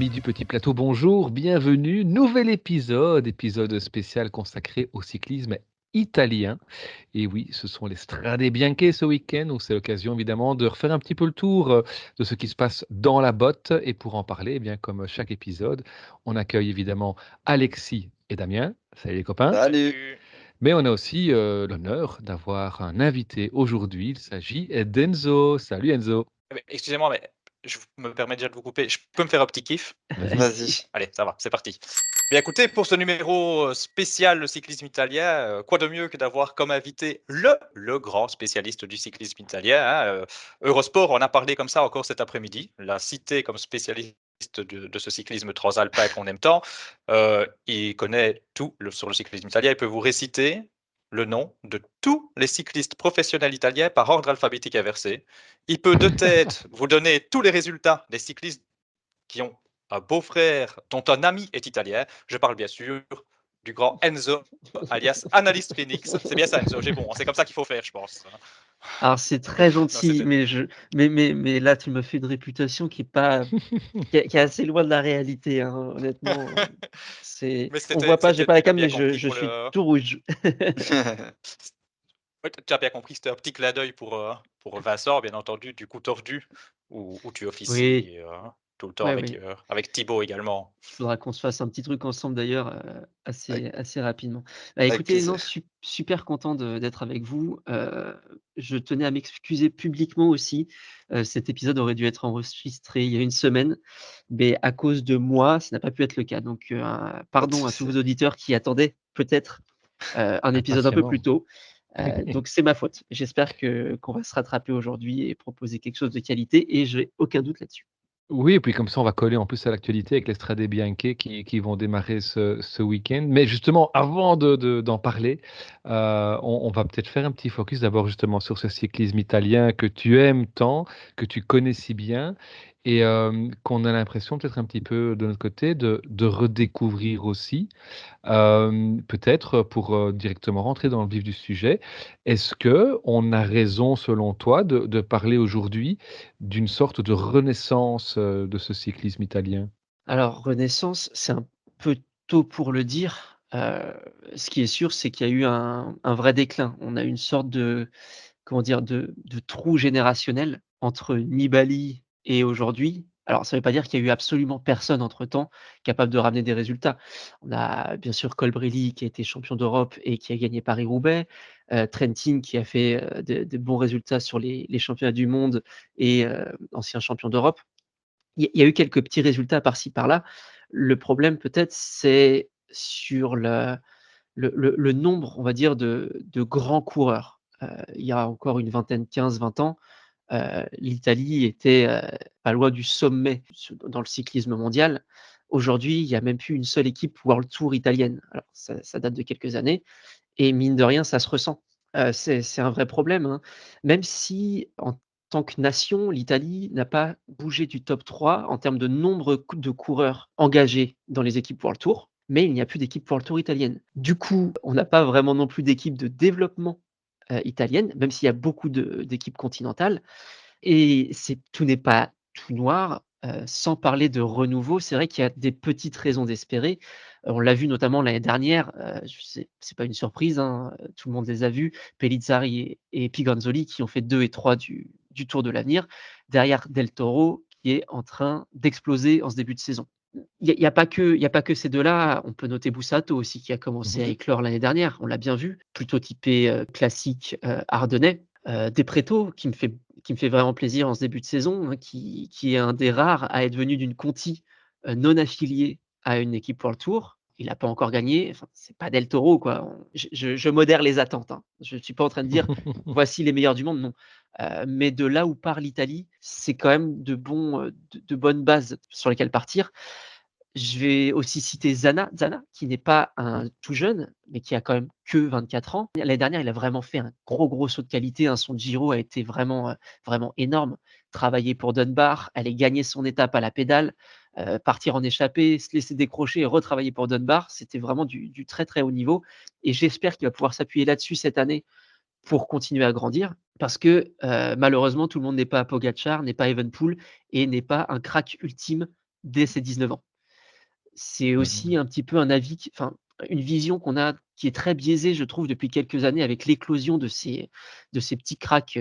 Amis du petit plateau, bonjour, bienvenue. Nouvel épisode, épisode spécial consacré au cyclisme italien. Et oui, ce sont les Strade Bianche ce week-end, donc c'est l'occasion évidemment de refaire un petit peu le tour euh, de ce qui se passe dans la botte. Et pour en parler, eh bien comme chaque épisode, on accueille évidemment Alexis et Damien. Salut les copains. Salut. Mais on a aussi euh, l'honneur d'avoir un invité aujourd'hui. Il s'agit d'Enzo. Salut Enzo. Eh excusez-moi, mais je me permets déjà de vous couper. Je peux me faire un petit kiff? Vas-y. Allez, ça va, c'est parti. Bien écoutez, pour ce numéro euh, spécial le cyclisme italien, euh, quoi de mieux que d'avoir comme invité le, le grand spécialiste du cyclisme italien. Hein, euh, Eurosport, on a parlé comme ça encore cet après-midi, l'a cité comme spécialiste de, de, ce cyclisme transalpin qu'on aime tant. il connaît tout sur le cyclisme italien. Il peut vous réciter le nom de tous les cyclistes professionnels italiens par ordre alphabétique inversé. Il peut de tête vous donner tous les résultats des cyclistes qui ont un beau-frère dont un ami est italien. Je parle bien sûr du grand Enzo, alias Analyst Phoenix. C'est bien ça, Enzo, j'ai bon. C'est comme ça qu'il faut faire, je pense. Alors c'est très gentil, mais, je, mais, mais, mais là tu me fais une réputation qui est pas, qui est, assez loin de la réalité, hein, honnêtement. C'est, on voit pas, j'ai pas la cam, mais je, je suis tout rouge. tu as bien compris, c'était un petit clin d'œil pour, euh, pour Vincent, bien entendu, du coup tordu, où, où tu officies. Oui. Euh, tout le temps avec, euh, avec Thibaut également. Il faudra qu'on se fasse un petit truc ensemble d'ailleurs euh, assez, assez rapidement. Bah, écoutez, non, super content d'être avec vous. Je tenais à m'excuser publiquement aussi. cet épisode aurait dû être enregistré il y a une semaine, mais à cause de moi, ça n'a pas pu être le cas. Donc, pardon à tous vos auditeurs qui attendaient peut-être un épisode un peu plus tôt. donc c'est ma faute. J'espère que qu'on va se rattraper aujourd'hui et proposer quelque chose de qualité et j'ai aucun doute là-dessus. Oui, et puis comme ça, on va coller en plus à l'actualité avec les Strade Bianche qui, qui vont démarrer ce, week-end. Mais justement, avant de, de- d'en parler, euh, on, on va peut-être faire un petit focus d'abord justement sur ce cyclisme italien que tu aimes tant, que tu connais si bien, et qu'on a l'impression peut-être un petit peu de notre côté de, redécouvrir aussi. peut-être pour directement rentrer dans le vif du sujet, est-ce que on a raison selon toi de, parler aujourd'hui d'une sorte de renaissance de ce cyclisme italien? Alors renaissance, c'est un peu tôt pour le dire. ce qui est sûr, c'est qu'il y a eu un, vrai déclin. On a une sorte de comment dire de trou générationnel entre Nibali et aujourd'hui, alors ça ne veut pas dire qu'il y a eu absolument personne entre-temps capable de ramener des résultats. On a bien sûr Colbrelli qui a été champion d'Europe et qui a gagné Paris-Roubaix, euh, Trentin qui a fait euh, de, bons résultats sur les, championnats du monde et euh, ancien champion d'Europe. Il y, a eu quelques petits résultats par-ci par-là. Le problème peut-être c'est sur le, nombre, on va dire, de, grands coureurs. il y a encore une vingtaine, 15-20 ans, euh, l'Italie était euh, pas loin du sommet dans le cyclisme mondial. Aujourd'hui, il n'y a même plus une seule équipe World Tour italienne. Alors, ça, date de quelques années. Et mine de rien, ça se ressent. Euh, c'est un vrai problème. Hein. Même si, en tant que nation, l'Italie n'a pas bougé du top 3 en termes de nombre de coureurs engagés dans les équipes World Tour, mais il n'y a plus d'équipe World Tour italienne. Du coup, on n'a pas vraiment non plus d'équipe de développement euh, italienne, même s'il y a beaucoup d'équipes continentales. Et tout n'est pas tout noir. Euh, sans parler de renouveau, c'est vrai qu'il y a des petites raisons d'espérer. Euh, on l'a vu notamment l'année dernière, ce c'est pas une surprise, hein, tout le monde les a vus, Pellizzari et, et Piganzoli qui ont fait 2 et 3 du, du Tour de l'avenir, derrière Del Toro qui est en train d'exploser en ce début de saison il n'y a, pas que, a pas que ces deux-là. On peut noter Boussato aussi, qui a commencé à mmh éclore l'année dernière. On l'a bien vu, plutôt typé euh, classique euh, ardennais. Euh, qui me, fait, qui me fait vraiment plaisir en ce début de saison, hein, qui, qui, est un des rares à être venu d'une Conti euh, non affiliée à une équipe pour le Tour. Il n'a pas encore gagné. Enfin, c'est pas Del Toro, quoi. Je, je, modère les attentes. Hein. Je ne suis pas en train de dire voici les meilleurs du monde, non. mais de là où part l'Italie, c'est quand même de, bons, de, de bonnes bases sur lesquelles partir. Je vais aussi citer Zana, Zana qui n'est pas un tout jeune, mais qui a quand même que 24 ans. L'année dernière, il a vraiment fait un gros, gros saut de qualité. Hein. Son Giro a été vraiment, euh, vraiment énorme. Travailler pour Dunbar, aller gagner son étape à la pédale, euh, partir en échappée, se laisser décrocher et retravailler pour Dunbar, c'était vraiment du, très, très haut niveau. Et j'espère qu'il va pouvoir s'appuyer là-dessus cette année pour continuer à grandir, parce que euh, malheureusement, tout le monde n'est pas Pogachar, n'est pas Evenpool et n'est pas un crack ultime dès ses 19 ans. C'est aussi un petit peu un avis, enfin, une vision qu'on a qui est très biaisée, je trouve, depuis quelques années avec l'éclosion de ces, de ces petits cracks,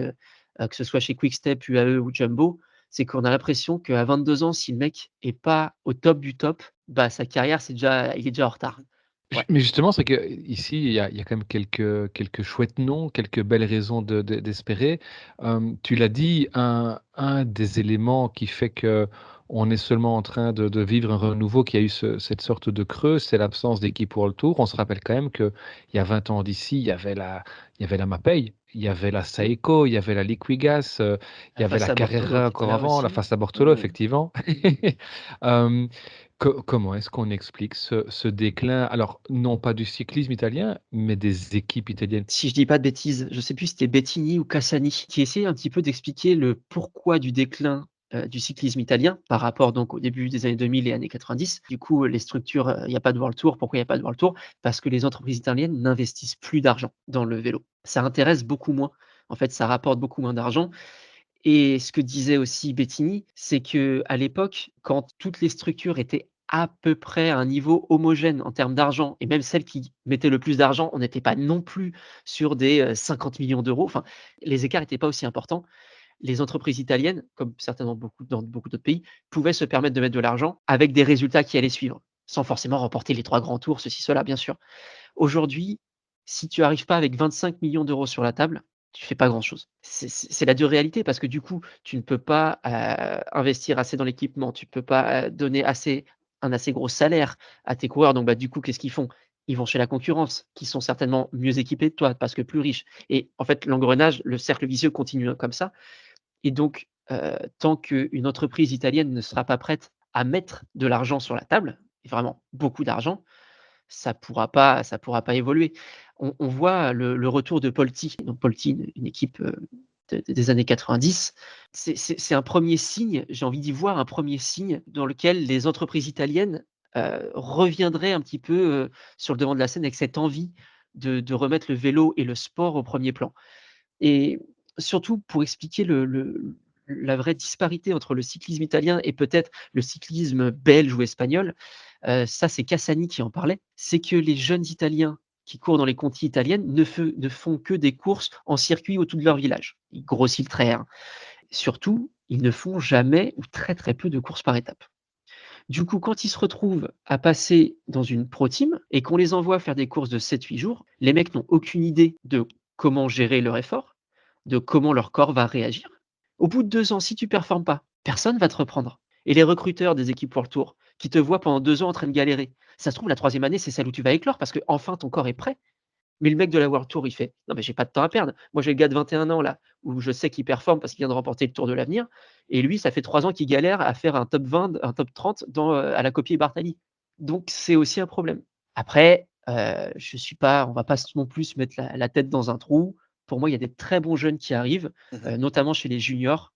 que ce soit chez Quickstep, UAE ou Jumbo. C'est qu'on a l'impression qu'à 22 ans, si le mec est pas au top du top, bah, sa carrière, c'est déjà, il est déjà en retard. Mais justement, c'est qu'ici, il y a, il y a quand même quelques, quelques chouettes noms, quelques belles raisons de, d'espérer. tu l'as dit, un, un des éléments qui fait que on est seulement en train de, vivre un renouveau qui a eu cette sorte de creux, c'est l'absence d'équipe pour le Tour. On se rappelle quand même qu'il y a 20 ans d'ici, il y avait la, il y avait la Mapei, il y avait la Saeco, il y avait la Liquigas, euh, il y avait la Carrera encore avant, la Face à Bortolo, effectivement. comment est-ce qu'on explique ce, déclin? Alors, non pas du cyclisme italien, mais des équipes italiennes. Si je dis pas de bêtises, je sais plus si c'était Bettini ou Cassani qui essayait un petit peu d'expliquer le pourquoi du déclin euh, du cyclisme italien par rapport donc au début des années 2000 et années 90. Du coup, les structures, euh, il n'y a pas de World Tour. Pourquoi il n'y a pas de World Tour? Parce que les entreprises italiennes n'investissent plus d'argent dans le vélo. Ça intéresse beaucoup moins. En fait, ça rapporte beaucoup moins d'argent. Et ce que disait aussi Bettini, c'est que à l'époque, quand toutes les structures étaient à peu près à un niveau homogène en termes d'argent, et même celles qui mettaient le plus d'argent, on n'était pas non plus sur des 50 euh, millions d'euros. Enfin, les écarts n'étaient pas aussi importants les entreprises italiennes, comme certainement beaucoup, dans beaucoup d'autres pays, pouvaient se permettre de mettre de l'argent avec des résultats qui allaient suivre, sans forcément remporter les trois grands tours, ceci, cela, bien sûr. Aujourd'hui, si tu n'arrives pas avec 25 millions d'euros sur la table, tu fais pas grand-chose. C'est la dure réalité parce que du coup, tu ne peux pas euh, investir assez dans l'équipement, tu ne peux pas euh, donner assez, un assez gros salaire à tes coureurs. Donc, bah, du coup, qu'est-ce qu'ils font? Ils vont chez la concurrence, qui sont certainement mieux équipés que toi parce que plus riches. Et en fait, l'engrenage, le cercle vicieux continue comme ça. Et donc, tant qu'une entreprise italienne ne sera pas prête à mettre de l'argent sur la table, vraiment beaucoup d'argent, ça ne pourra, pas, pourra pas évoluer. On, voit le, retour de Polti, donc Polti, une, équipe des années 90. C'est un premier signe, j'ai envie d'y voir un premier signe dans lequel les entreprises italiennes reviendraient un petit peu sur le devant de la scène avec cette envie de, de, remettre le vélo et le sport au premier plan. Et surtout pour expliquer la vraie disparité entre le cyclisme italien et peut-être le cyclisme belge ou espagnol, euh, ça c'est Cassani qui en parlait, c'est que les jeunes Italiens qui courent dans les contis italiennes ne, font que des courses en circuit autour de leur village. Ils grossissent le trait. Hein. Surtout, ils ne font jamais ou très très peu de courses par étapes. Du coup, quand ils se retrouvent à passer dans une pro team et qu'on les envoie faire des courses de 7-8 jours, les mecs n'ont aucune idée de comment gérer leur effort, de comment leur corps va réagir. Au bout de deux ans, si tu performes pas, personne va te reprendre. Et les recruteurs des équipes pour le tour, qui te voient pendant deux ans en train de galérer, ça se trouve, la troisième année, c'est celle où tu vas éclore parce que enfin ton corps est prêt. Mais le mec de la World Tour, il fait Non, mais j'ai pas de temps à perdre. Moi, j'ai le gars de 21 ans là, où je sais qu'il performe parce qu'il vient de remporter le Tour de l'avenir. Et lui, ça fait trois ans qu'il galère à faire un top 20, un top 30 dans, euh, à la copie Bartali. Donc, c'est aussi un problème. Après, euh, je suis pas, on va pas non plus mettre la tête dans un trou. Pour moi, il y a des très bons jeunes qui arrivent, mmh notamment chez les juniors.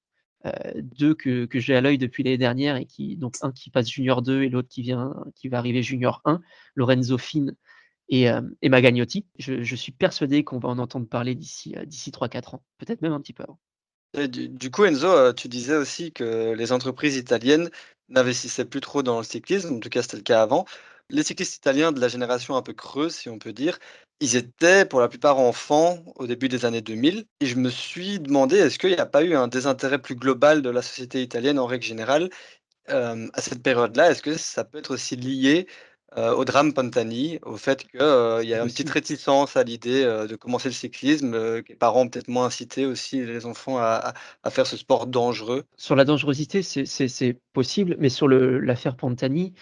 Deux que, j'ai à l'œil depuis l'année dernière et qui donc un qui passe junior 2 et l'autre qui vient qui va arriver junior 1 Lorenzo Finn et, euh, et Magagnotti. Je, suis persuadé qu'on va en entendre parler d'ici d'ici 3-4 ans peut-être même un petit peu avant. Du, coup Enzo tu disais aussi que les entreprises italiennes n'investissaient plus trop dans le cyclisme en tout cas c'était le cas avant les cyclistes italiens de la génération un peu creuse, si on peut dire, ils étaient pour la plupart enfants au début des années 2000. Et je me suis demandé, est-ce qu'il n'y a pas eu un désintérêt plus global de la société italienne en règle générale euh, à cette période-là? Est-ce que ça peut être aussi lié euh, au drame Pantani, au fait qu'il euh, y a une petite réticence à l'idée de commencer le cyclisme, que les parents ont peut-être moins incité aussi les enfants à, faire ce sport dangereux? Sur la dangerosité, c'est possible, mais sur l'affaire Pantani,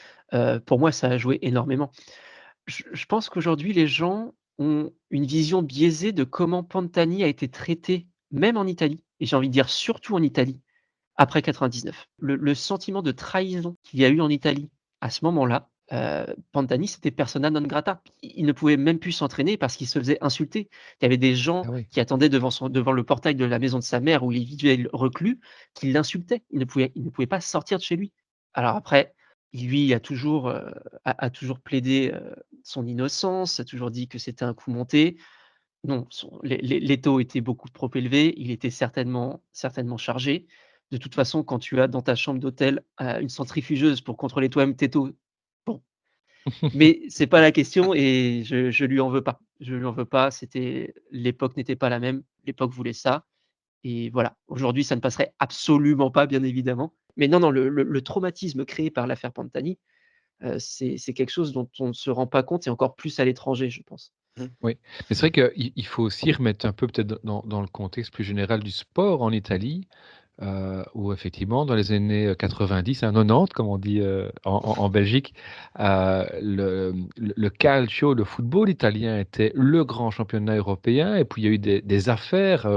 pour moi, ça a joué énormément. je pense qu'aujourd'hui, les gens ont une vision biaisée de comment Pantani a été traité, même en Italie, et j'ai envie de dire surtout en Italie, après 99. Le, sentiment de trahison qu'il y a eu en Italie à ce moment-là, euh, Pantani, c'était persona non grata. Il ne pouvait même plus s'entraîner parce qu'il se faisait insulter. Il y avait des gens ah qui attendaient devant, son, devant le portail de la maison de sa mère où il vivait reclus, qui l'insultaient. Il ne pouvait, il ne pouvait pas sortir de chez lui. Alors après, lui a toujours, a, toujours plaidé son innocence, a toujours dit que c'était un coup monté. Non, les, taux étaient beaucoup trop élevés, il était certainement, certainement chargé. De toute façon, quand tu as dans ta chambre d'hôtel une centrifugeuse pour contrôler toi-même tes taux, bon. Mais c'est pas la question et je, je lui en veux pas. Je lui en veux pas. C'était l'époque n'était pas la même. L'époque voulait ça. Et voilà. Aujourd'hui, ça ne passerait absolument pas, bien évidemment. Mais non, non, le, traumatisme créé par l'affaire Pantani, c'est quelque chose dont on ne se rend pas compte et encore plus à l'étranger, je pense. Mmh. Oui, mais c'est vrai qu'il faut aussi remettre un peu peut-être dans, dans, le contexte plus général du sport en Italie. Euh, où effectivement, dans les années 90, hein, 90, comme on dit euh, en, Belgique, euh, le, calcio, le football italien était le grand championnat européen. Et puis il y a eu des, affaires,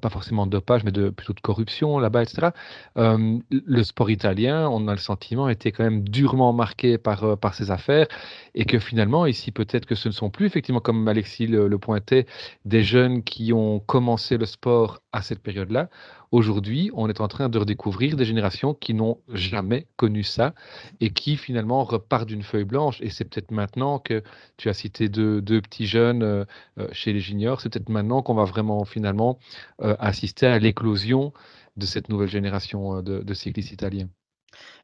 pas forcément de dopage, mais plutôt de corruption là-bas, etc. le sport italien, on a le sentiment, était quand même durement marqué par ces affaires. Et que finalement, ici, peut-être que ce ne sont plus, effectivement, comme Alexis le pointait, des jeunes qui ont commencé le sport à cette période-là. Aujourd'hui, on est en train de redécouvrir des générations qui n'ont jamais connu ça et qui finalement repartent d'une feuille blanche. Et c'est peut-être maintenant que tu as cité deux, petits jeunes euh, euh, chez les juniors, c'est peut-être maintenant qu'on va vraiment finalement euh, assister à l'éclosion de cette nouvelle génération de, cyclistes italiens.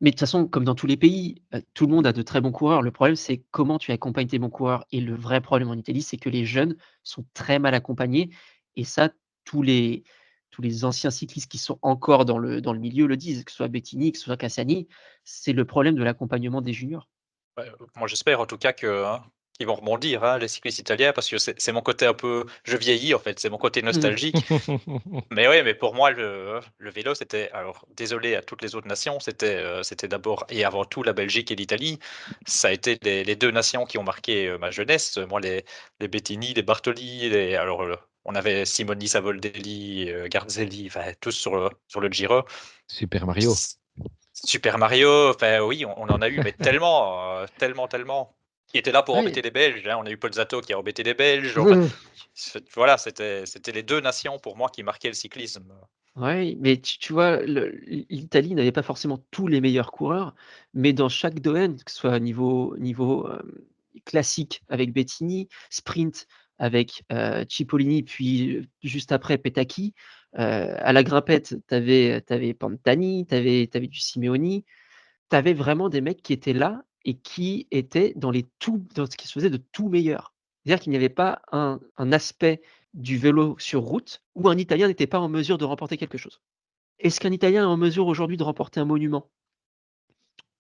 Mais de toute façon, comme dans tous les pays, tout le monde a de très bons coureurs. Le problème, c'est comment tu accompagnes tes bons coureurs. Et le vrai problème en Italie, c'est que les jeunes sont très mal accompagnés. Et ça, tous les, tous les anciens cyclistes qui sont encore dans le, dans le milieu le disent, que ce soit Bettini, que ce soit Cassani, c'est le problème de l'accompagnement des juniors. moi, j'espère en tout cas que, hein, qu'ils vont rebondir, hein, les cyclistes italiens, parce que c'est mon côté un peu. Je vieillis, en fait, c'est mon côté nostalgique. mais oui, mais pour moi, le, le vélo, c'était. Alors, désolé à toutes les autres nations, c'était euh, c'était d'abord et avant tout la Belgique et l'Italie. Ça a été les, deux nations qui ont marqué euh, ma jeunesse. Moi, les, les Bettini, les Bartoli, les, alors on avait Simoni Savoldelli, euh, Garzelli, enfin, tous sur le, sur le Giro. Super Mario. Super Mario, enfin oui, on, en a eu, mais tellement, euh, tellement, tellement. Qui était là pour embêter les Belges. Hein. On a eu Paul Zato qui a embêté les Belges. voilà, c'était les deux nations pour moi qui marquaient le cyclisme. Oui, mais tu, vois, l'Italie n'avait pas forcément tous les meilleurs coureurs, mais dans chaque domaine, que ce soit niveau, niveau euh, classique avec Bettini, sprint avec Cipollini, puis juste après Petacchi. à la grimpette, tu avais, Pantani, tu avais, du Simeoni. Tu avais vraiment des mecs qui étaient là et qui étaient dans, les tout, dans ce qui se faisait de tout meilleur. C'est-à-dire qu'il n'y avait pas un, aspect du vélo sur route où un Italien n'était pas en mesure de remporter quelque chose. Est-ce qu'un Italien est en mesure aujourd'hui de remporter un monument?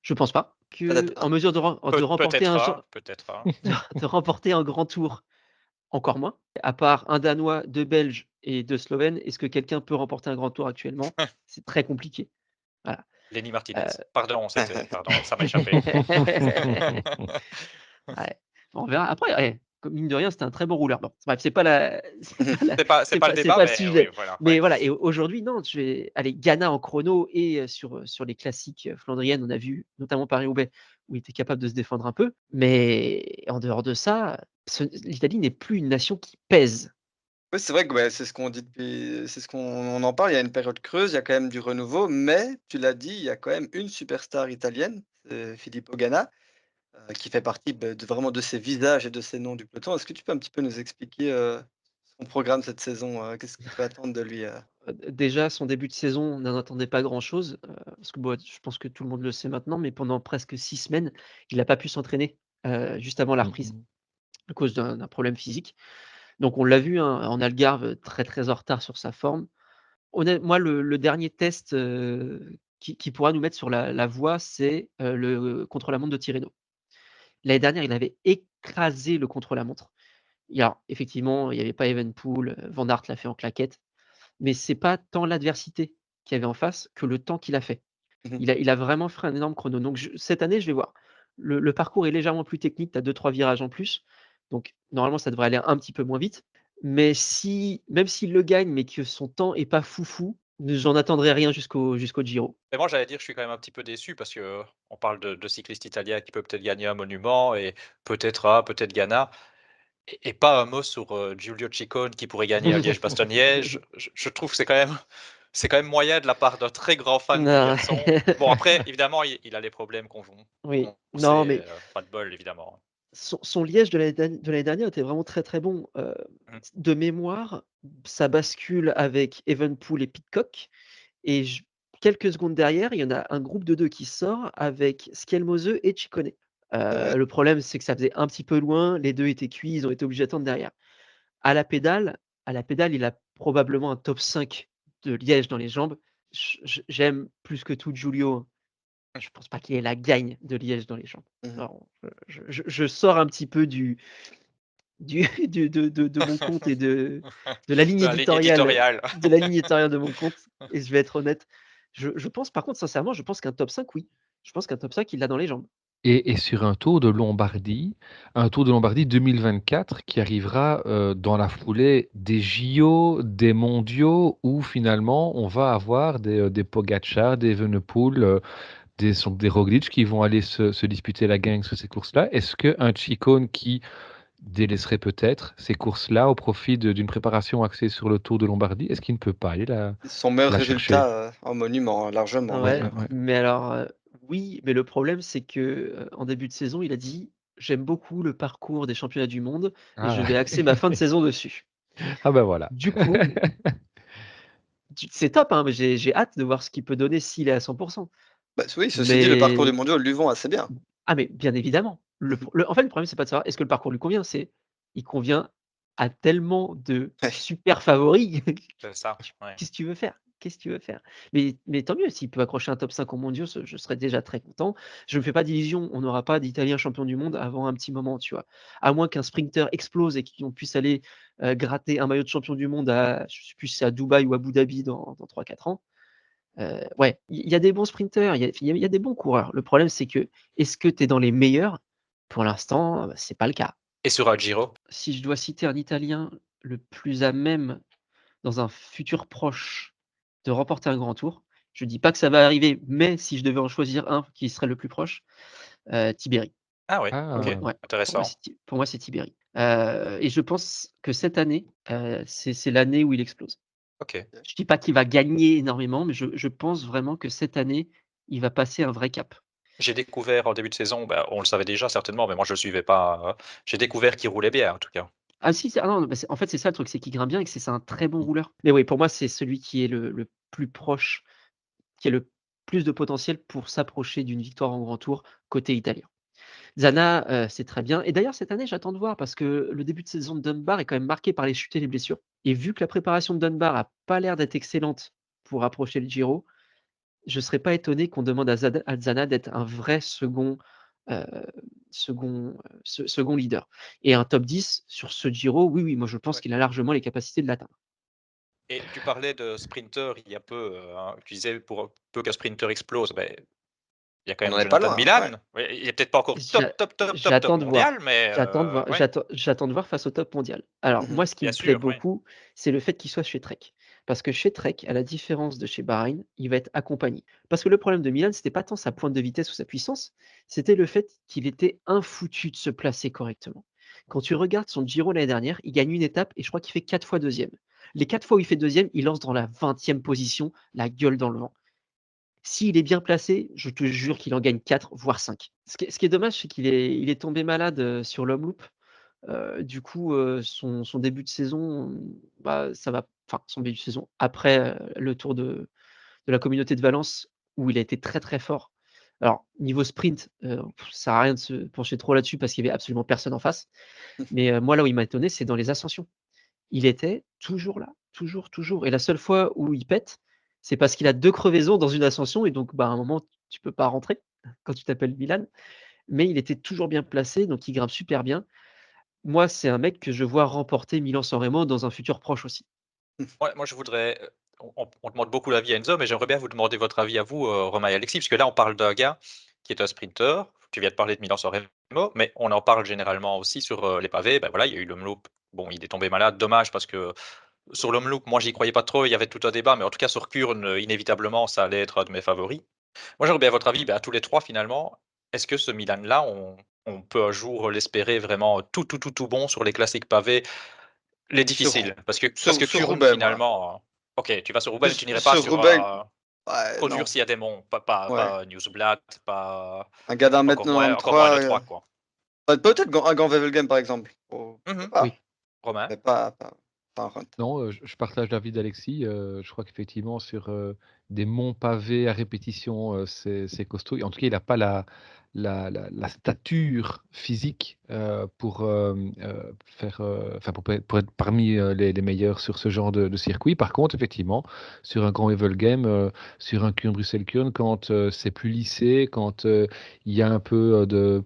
Je ne pense pas. Que, en mesure de, remporter un, de remporter un grand tour, encore moins. À part un Danois, deux Belges et deux Slovènes, est-ce que quelqu'un peut remporter un grand tour actuellement? C'est très compliqué. Voilà. Lenny Martinez. Euh, pardon, ça m'a échappé. On verra. Après, comme mine de rien, c'était un très bon rouleur. Bon, bref, c'est pas la. C'est pas, pas, le débat, mais, sujet. mais voilà. Et aujourd'hui, non, je vais aller Ghana en chrono et sur, sur les classiques flandriennes, on a vu notamment Paris-Roubaix où il était capable de se défendre un peu. Mais en dehors de ça, l'Italie n'est plus une nation qui pèse. Oui, c'est vrai que c'est ce qu'on dit depuis, c'est ce qu'on en parle. Il y a une période creuse, il y a quand même du renouveau, mais tu l'as dit, il y a quand même une superstar italienne, Filippo Ganna, euh, qui fait partie bah, de, vraiment de ces visages et de ces noms du peloton. Est-ce que tu peux un petit peu nous expliquer euh, son programme cette saison euh, Qu'est-ce qu'il faut attendre de lui Déjà, son début de saison, on n'en attendait pas grand-chose, parce que je pense que tout le monde le sait maintenant, mais pendant presque six semaines, il n'a pas pu s'entraîner juste avant la mmh reprise à cause d'un problème physique. Donc on l'a vu hein, en Algarve, très très en retard sur sa forme. moi, le, dernier test qui, pourra nous mettre sur la, voie, c'est le contre-la-montre de Tirreno. L'année dernière, il avait écrasé le contre-la-montre. Alors, effectivement, il n'y avait pas Evenpool, Van Aert l'a fait en claquette, mais c'est pas tant l'adversité qu'il y avait en face que le temps qu'il a fait. Mmh il, a, il, a, vraiment fait un énorme chrono. Donc cette année, je vais voir. Le, le, parcours est légèrement plus technique, tu as 2-3 virages en plus. Donc normalement, ça devrait aller un petit peu moins vite. Mais si, même s'il le gagne, mais que son temps est pas foufou, j'en attendrai rien jusqu'au jusqu'au Giro. Mais moi, j'allais dire, je suis quand même un petit peu déçu parce que on parle de, de cycliste italien qui peut peut-être gagner un monument et peut-être peut-être Ghana. Et, pas un mot sur euh, Giulio Ciccone qui pourrait gagner à Liège-Bastogne-Liège. Je, trouve que c'est quand même c'est quand même moyen de la part d'un très grand fan de Bon, après, évidemment, il, a les problèmes qu'on Oui, non, mais. Euh, pas de bol, évidemment son, liège de l'année dernière était vraiment très très bon. Mmh. de mémoire, ça bascule avec Evenpool et Pitcock. Et quelques secondes derrière, il y en a un groupe de deux qui sort avec Skelmose et Chikone. Euh, le problème, c'est que ça faisait un petit peu loin, les deux étaient cuits, ils ont été obligés d'attendre derrière. À la pédale, à la pédale, il a probablement un top 5 de Liège dans les jambes. J'aime plus que tout Giulio. Je pense pas qu'il ait la gagne de Liège dans les jambes. Mmh je, sors un petit peu du, du, de, mon compte et de, de la ligne éditoriale, de la ligne éditoriale de mon compte. Et je vais être honnête. Je, je pense, par contre, sincèrement, je pense qu'un top 5, oui. Je pense qu'un top 5, il l'a dans les jambes. Et, sur un tour de Lombardie, un tour de Lombardie 2024 qui arrivera euh, dans la foulée des JO, des mondiaux, où finalement on va avoir des, euh, des Pogacar, des Venepool, euh, des, des Roglic qui vont aller se, disputer la gang sur ces courses-là. Est-ce qu'un Chicone qui délaisserait peut-être ces courses-là au profit d'une préparation axée sur le Tour de Lombardie, est-ce qu'il ne peut pas aller là Son meilleur résultat en monument, largement. Mais alors, oui, mais le problème, c'est que en début de saison, il a dit J'aime beaucoup le parcours des championnats du monde et je ah. vais axer ma fin de saison dessus. Ah ben voilà. Du coup, c'est top, hein, mais j'ai hâte de voir ce qu'il peut donner s'il est à 100%. Bah, oui, ceci dit, le parcours du mondiaux lui vont assez bien. Ah, mais bien évidemment. Le, en fait, le problème, c'est pas de savoir est-ce que le parcours lui convient, c'est il convient à tellement de super favoris. Qu'est-ce que tu veux faire? Qu'est-ce que tu veux faire? Mais, mais tant mieux, s'il peut accrocher un top 5 au mondiaux, je serais déjà très content. Je ne me fais pas d'illusion, on n'aura pas d'Italien champion du monde avant un petit moment, tu vois. À moins qu'un sprinter explose et qu'on puisse aller gratter un maillot de champion du monde à, je sais plus, à Dubaï ou à Abu Dhabi dans, dans 3-4 ans. ouais, il y, a des bons sprinters, il y, a des bons coureurs. Le problème, c'est que est-ce que tu es dans les meilleurs? Pour l'instant, c'est pas le cas. Et sur un Giro Si je dois citer un Italien le plus à même dans un futur proche de remporter un grand tour. Je ne dis pas que ça va arriver, mais si je devais en choisir un qui serait le plus proche, euh, Tiberi. Ah oui, ah. intéressant. Pour moi, c'est Tiberi. Euh, et je pense que cette année, euh, c'est l'année où il explose. Ok. Je ne dis pas qu'il va gagner énormément, mais je, pense vraiment que cette année, il va passer un vrai cap. J'ai découvert en début de saison, ben, on le savait déjà certainement, mais moi je ne le suivais pas. Hein. J'ai découvert qu'il roulait bien en tout cas. Ah si, ah non, en fait c'est ça le truc, c'est qu'il grimpe bien et que c'est un très bon rouleur. Mais oui, pour moi c'est celui qui est le, plus proche, qui a le plus de potentiel pour s'approcher d'une victoire en grand tour côté italien. Zana, euh, c'est très bien. Et d'ailleurs, cette année, j'attends de voir parce que le début de saison de Dunbar est quand même marqué par les chutes et les blessures. Et vu que la préparation de Dunbar a pas l'air d'être excellente pour approcher le Giro, je ne serais pas étonné qu'on demande à, Zana d'être un vrai second euh, second, euh, second leader. Et un top 10 sur ce Giro, oui, oui, moi je pense qu'il a largement les capacités de l'atteindre. Et tu parlais de sprinter il y a peu, euh, hein, tu disais pour peu qu'un sprinter explose, ben, il y a quand même Jonathan Milan. Il n'est peut-être pas encore top, top, top, top, top mondial, mais. J'attends de, voir, de voir face au top mondial. Alors, mmh moi, ce qui me plaît beaucoup, c'est le fait qu'il soit chez Trek. Parce que chez Trek, à la différence de chez Bahreïn, il va être accompagné. Parce que le problème de Milan, c'était pas tant sa pointe de vitesse ou sa puissance, c'était le fait qu'il était infoutu de se placer correctement. Quand tu regardes son Giro l'année dernière, il gagne une étape et je crois qu'il fait quatre fois deuxième. Les quatre fois où il fait deuxième, il lance dans la 20e position, la gueule dans le vent. S'il est bien placé, je te jure qu'il en gagne 4, voire 5. Ce qui est, dommage, c'est qu'il est, il est tombé malade euh, sur l'homme loop. Euh, du coup, euh, son, début de saison, bah, ça va enfin son début de saison, après le tour de, la communauté de Valence, où il a été très très fort. Alors, niveau sprint, ça ne sert à rien de se pencher trop là-dessus parce qu'il n'y avait absolument personne en face. Mais moi, là où il m'a étonné, c'est dans les ascensions. Il était toujours là, toujours, toujours. Et la seule fois où il pète, c'est parce qu'il a deux crevaisons dans une ascension et donc bah, à un moment, tu peux pas rentrer quand tu t'appelles Milan. Mais il était toujours bien placé, donc il grimpe super bien. Moi, c'est un mec que je vois remporter Milan-San Remo dans un futur proche aussi. moi, je voudrais. On, demande beaucoup l'avis à Enzo, mais j'aimerais bien vous demander votre avis à vous, euh, Romain et Alexis, parce que là, on parle d'un gars qui est un sprinter. Tu viens de parler de Milan Remo, mais on en parle généralement aussi sur euh, les pavés. Ben voilà, il y a eu le Loop. Bon, il est tombé malade, dommage, parce que sur le Loop, moi, j'y croyais pas trop. Il y avait tout un débat, mais en tout cas, sur Kurn, inévitablement, ça allait être un de mes favoris. Moi, j'aimerais bien votre avis ben, à tous les trois, finalement. Est-ce que ce Milan-là, on, on peut un jour l'espérer vraiment tout, tout, tout, tout bon sur les classiques pavés? Les difficiles, parce que, parce que finalement. Euh, ok, tu vas sur Roubaix, mais tu n'irais pas sur. Roubaix, euh, trop dur s'il y a des monts, pas, pas, pas Newsblad, pas. Un gars d'un maintenant en 3. Euh. Peut-être un Gant Wevelgem par exemple. Oh, mmh oui. Romain. Mais pas, pas, Non, je partage l'avis d'Alexis. je crois qu'effectivement, sur des monts pavés à répétition, c'est costaud. en tout cas, il n'a pas la, la, stature physique pour, faire, pour, être parmi les, meilleurs sur ce genre de, circuit. Par contre, effectivement, sur un grand Evel Game, sur un Kurn Bruxelles Kurn, quand c'est plus lissé, quand il y a un peu de,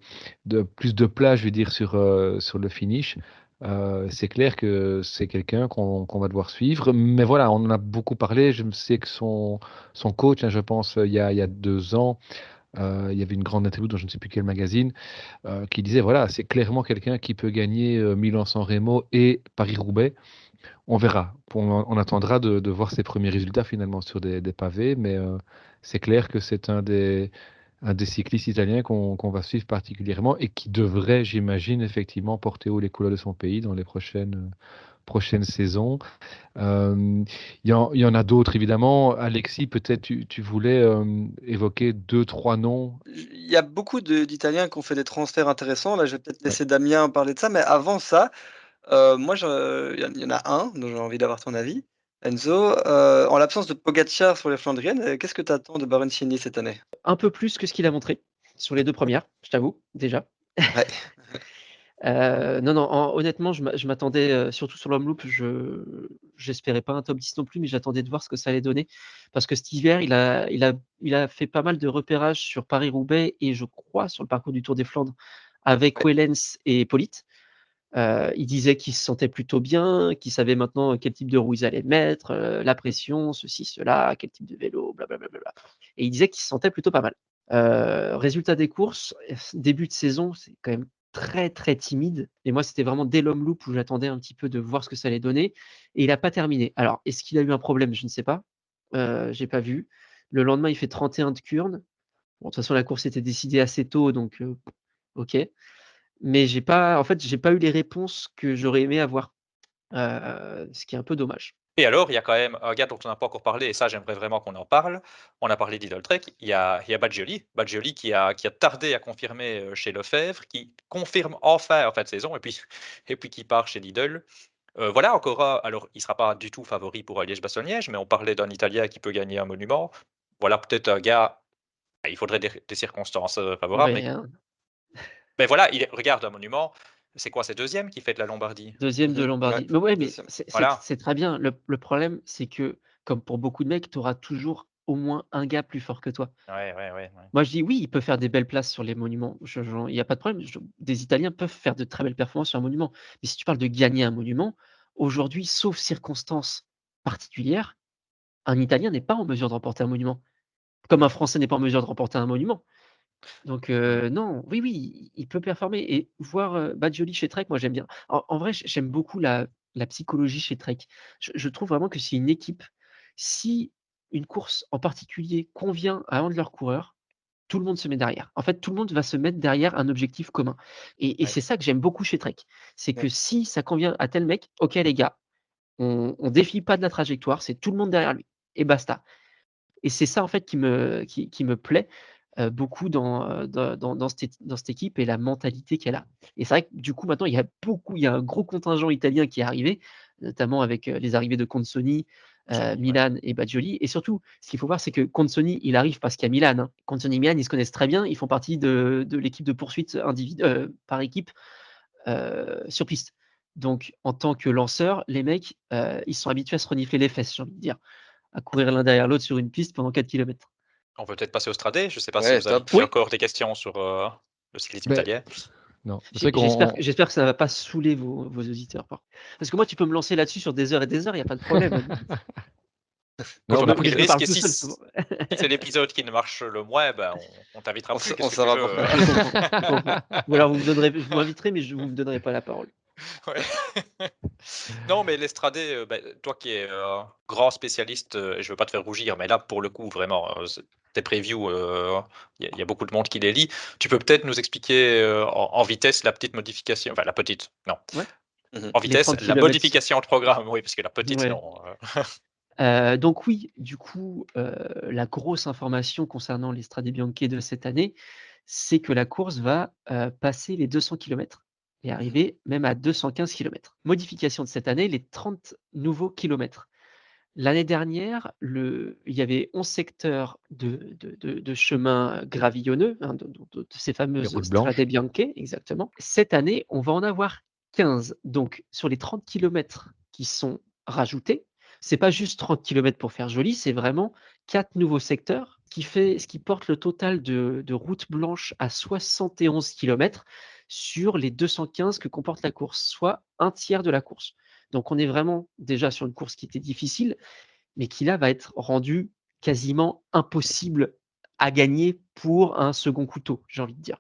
plus de plage, je veux dire, sur le finish, euh, c'est clair que c'est quelqu'un qu'on va devoir suivre. Mais voilà, on en a beaucoup parlé. Je sais que son, son coach, hein, je pense, il y, a, il y a deux ans, euh, il y avait une grande interview dans je ne sais plus quel magazine euh, qui disait voilà, c'est clairement quelqu'un qui peut gagner Milan-San Remo et Paris-Roubaix. On verra. On, attendra de, voir ses premiers résultats finalement sur des pavés, mais c'est clair que c'est un des un des cyclistes italiens qu'on va suivre particulièrement et qui devrait, j'imagine, effectivement porter haut les couleurs de son pays dans les prochaines, euh, prochaines saisons. Euh, il y, en a d'autres, évidemment. Alexis, peut-être tu, voulais euh, évoquer deux, trois noms. Il y a beaucoup d'Italiens qui ont fait des transferts intéressants. Là, je vais peut-être laisser Damien parler de ça, mais avant ça, moi, il y en a un dont j'ai envie d'avoir ton avis. Enzo, euh, en l'absence de Pogacar sur les Flandriennes, euh, qu'est-ce que tu attends de Baroncini cette année? Un peu plus que ce qu'il a montré sur les deux premières, je t'avoue, déjà. Euh, non, non, honnêtement, je m'attendais, surtout sur l'homme loop, je j'espérais pas un top 10 non plus, mais j'attendais de voir ce que ça allait donner. Parce que cet hiver, il a, il a, il a fait pas mal de repérages sur Paris-Roubaix et je crois sur le parcours du Tour des Flandres avec Wellens et Polite. Euh, il disait qu'il se sentait plutôt bien, qu'il savait maintenant quel type de roue ils allaient mettre, euh, la pression, ceci, cela, quel type de vélo, blablabla. Et il disait qu'il se sentait plutôt pas mal. Euh, résultat des courses, début de saison, c'est quand même très très timide. Et moi, c'était vraiment dès l'homme loop où j'attendais un petit peu de voir ce que ça allait donner. Et il n'a pas terminé. Alors, est-ce qu'il a eu un problème? Je ne sais pas. J'ai pas vu. Le lendemain, il fait 31 de Kurn. Bon, de toute façon, la course était décidée assez tôt, donc ok mais j'ai pas, en fait, j'ai pas eu les réponses que j'aurais aimé avoir, euh, ce qui est un peu dommage. Et alors, il y a quand même un gars dont on n'a pas encore parlé, et ça, j'aimerais vraiment qu'on en parle. On a parlé d'Idle Trek. Il y a, il y a Badgioli, Badgioli qui a, qui a tardé à confirmer chez Lefebvre, qui confirme enfin en fin de saison, et puis, et puis qui part chez Lidl. Euh, voilà, encore alors il ne sera pas du tout favori pour Liège-Bastogne-Liège, mais on parlait d'un Italien qui peut gagner un monument. Voilà, peut-être un gars, il faudrait des, circonstances favorables. mais... Hein. Mais voilà, il regarde un monument. C'est quoi, c'est deuxième qui fait de la Lombardie? Deuxième de Lombardie. mais ouais, mais c'est très bien. Le, problème, c'est que, comme pour beaucoup de mecs, tu auras toujours au moins un gars plus fort que toi. Ouais, ouais, ouais, Moi, je dis oui, il peut faire des belles places sur les monuments. Il n'y a pas de problème. des Italiens peuvent faire de très belles performances sur un monument. Mais si tu parles de gagner un monument, aujourd'hui, sauf circonstances particulières, un Italien n'est pas en mesure de remporter un monument. Comme un Français n'est pas en mesure de remporter un monument. Donc non, oui, oui, il peut performer et voir, heu, Badgioli chez Trek, moi j'aime bien. En vrai, j'aime beaucoup la la psychologie chez Trek. Je trouve vraiment que c'est une équipe, si une course en particulier convient à un de leurs coureurs, tout le monde se met derrière. En fait, tout le monde va se mettre derrière un objectif commun et c'est ça que j'aime beaucoup chez Trek. C'est que si ça convient à tel mec, OK les gars, on on défie pas de la trajectoire, c'est tout le monde derrière lui et basta et c'est ça en fait qui me qui qui me plaît beaucoup dans, dans, dans, cette, dans, cette, équipe et la mentalité qu'elle a. Et c'est vrai que du coup, maintenant, il y a beaucoup, il y a un gros contingent italien qui est arrivé, notamment avec les arrivées de Consoni, euh, Milan et Badgioli. Et surtout, ce qu'il faut voir, c'est que Consoni, il arrive parce qu'il y a Milan. Hein. Consoni et Milan, ils se connaissent très bien. Ils font partie de, de l'équipe de poursuite individu par équipe sur piste. Donc, en tant que lanceur, les mecs, ils sont habitués à se renifler les fesses, j'ai envie de dire, à courir l'un derrière l'autre sur une piste pendant 4 km. On peut peut-être passer au Stradé. Je ne sais pas si vous avez encore des questions sur euh, le cyclisme italien. Non. J'espère que ça ne va pas saouler vos, auditeurs. Parce que moi, tu peux me lancer là-dessus sur des heures et des heures, il n'y a pas de problème. c'est l'épisode qui ne marche le moins, ben on, t'invitera. On, on Ou alors vous m'inviterez, mais je ne vous me donnerai pas la parole. non, mais l'Estradé, euh, bah, toi qui es euh, grand spécialiste, je ne veux pas te faire rougir, mais là, pour le coup, vraiment, tes previews, il euh, y, a beaucoup de monde qui les lit. Tu peux peut-être nous expliquer euh, en, vitesse la petite modification, enfin la petite, non. Mhm. En vitesse, la modification de programme, oui, parce que la petite, non. Euh. donc oui, du coup, la grosse information concernant les Strade Bianche de cette année, c'est que la course va passer les 200 km et arriver même à 215 km. Modification de cette année, les 30 nouveaux kilomètres. L'année dernière, il y avait 11 secteurs de, de, chemins gravillonneux, hein, de, ces fameuses strade bianche, exactement. Cette année, on va en avoir 15. Donc, sur les 30 km qui sont rajoutés, c'est pas juste 30 km pour faire joli, c'est vraiment quatre nouveaux secteurs qui fait, ce qui porte le total de, de routes blanches à 71 km sur les 215 que comporte la course, soit un tiers de la course. Donc on est vraiment déjà sur une course qui était difficile, mais qui là va être rendue quasiment impossible à gagner pour un second couteau, j'ai envie de dire.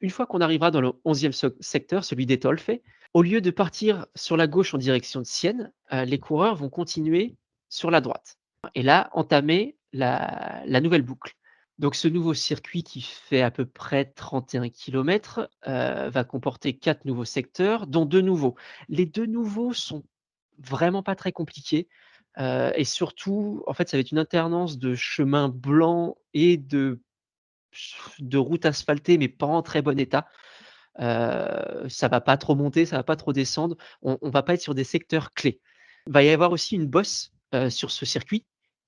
Une fois qu'on arrivera dans le 11e secteur, celui des Tolfe, au lieu de partir sur la gauche en direction de Sienne, euh, les coureurs vont continuer sur la droite. Et là, entamer la, nouvelle boucle. Donc ce nouveau circuit qui fait à peu près 31 km euh, va comporter quatre nouveaux secteurs, dont deux nouveaux. Les deux nouveaux sont vraiment pas très compliqués. Euh, et surtout, en fait, ça va être une alternance de chemins blancs et de, routes asphaltées, mais pas en très bon état. Euh, ça va pas trop monter, ça va pas trop descendre. On, on va pas être sur des secteurs clés. Il va y avoir aussi une bosse euh, sur ce circuit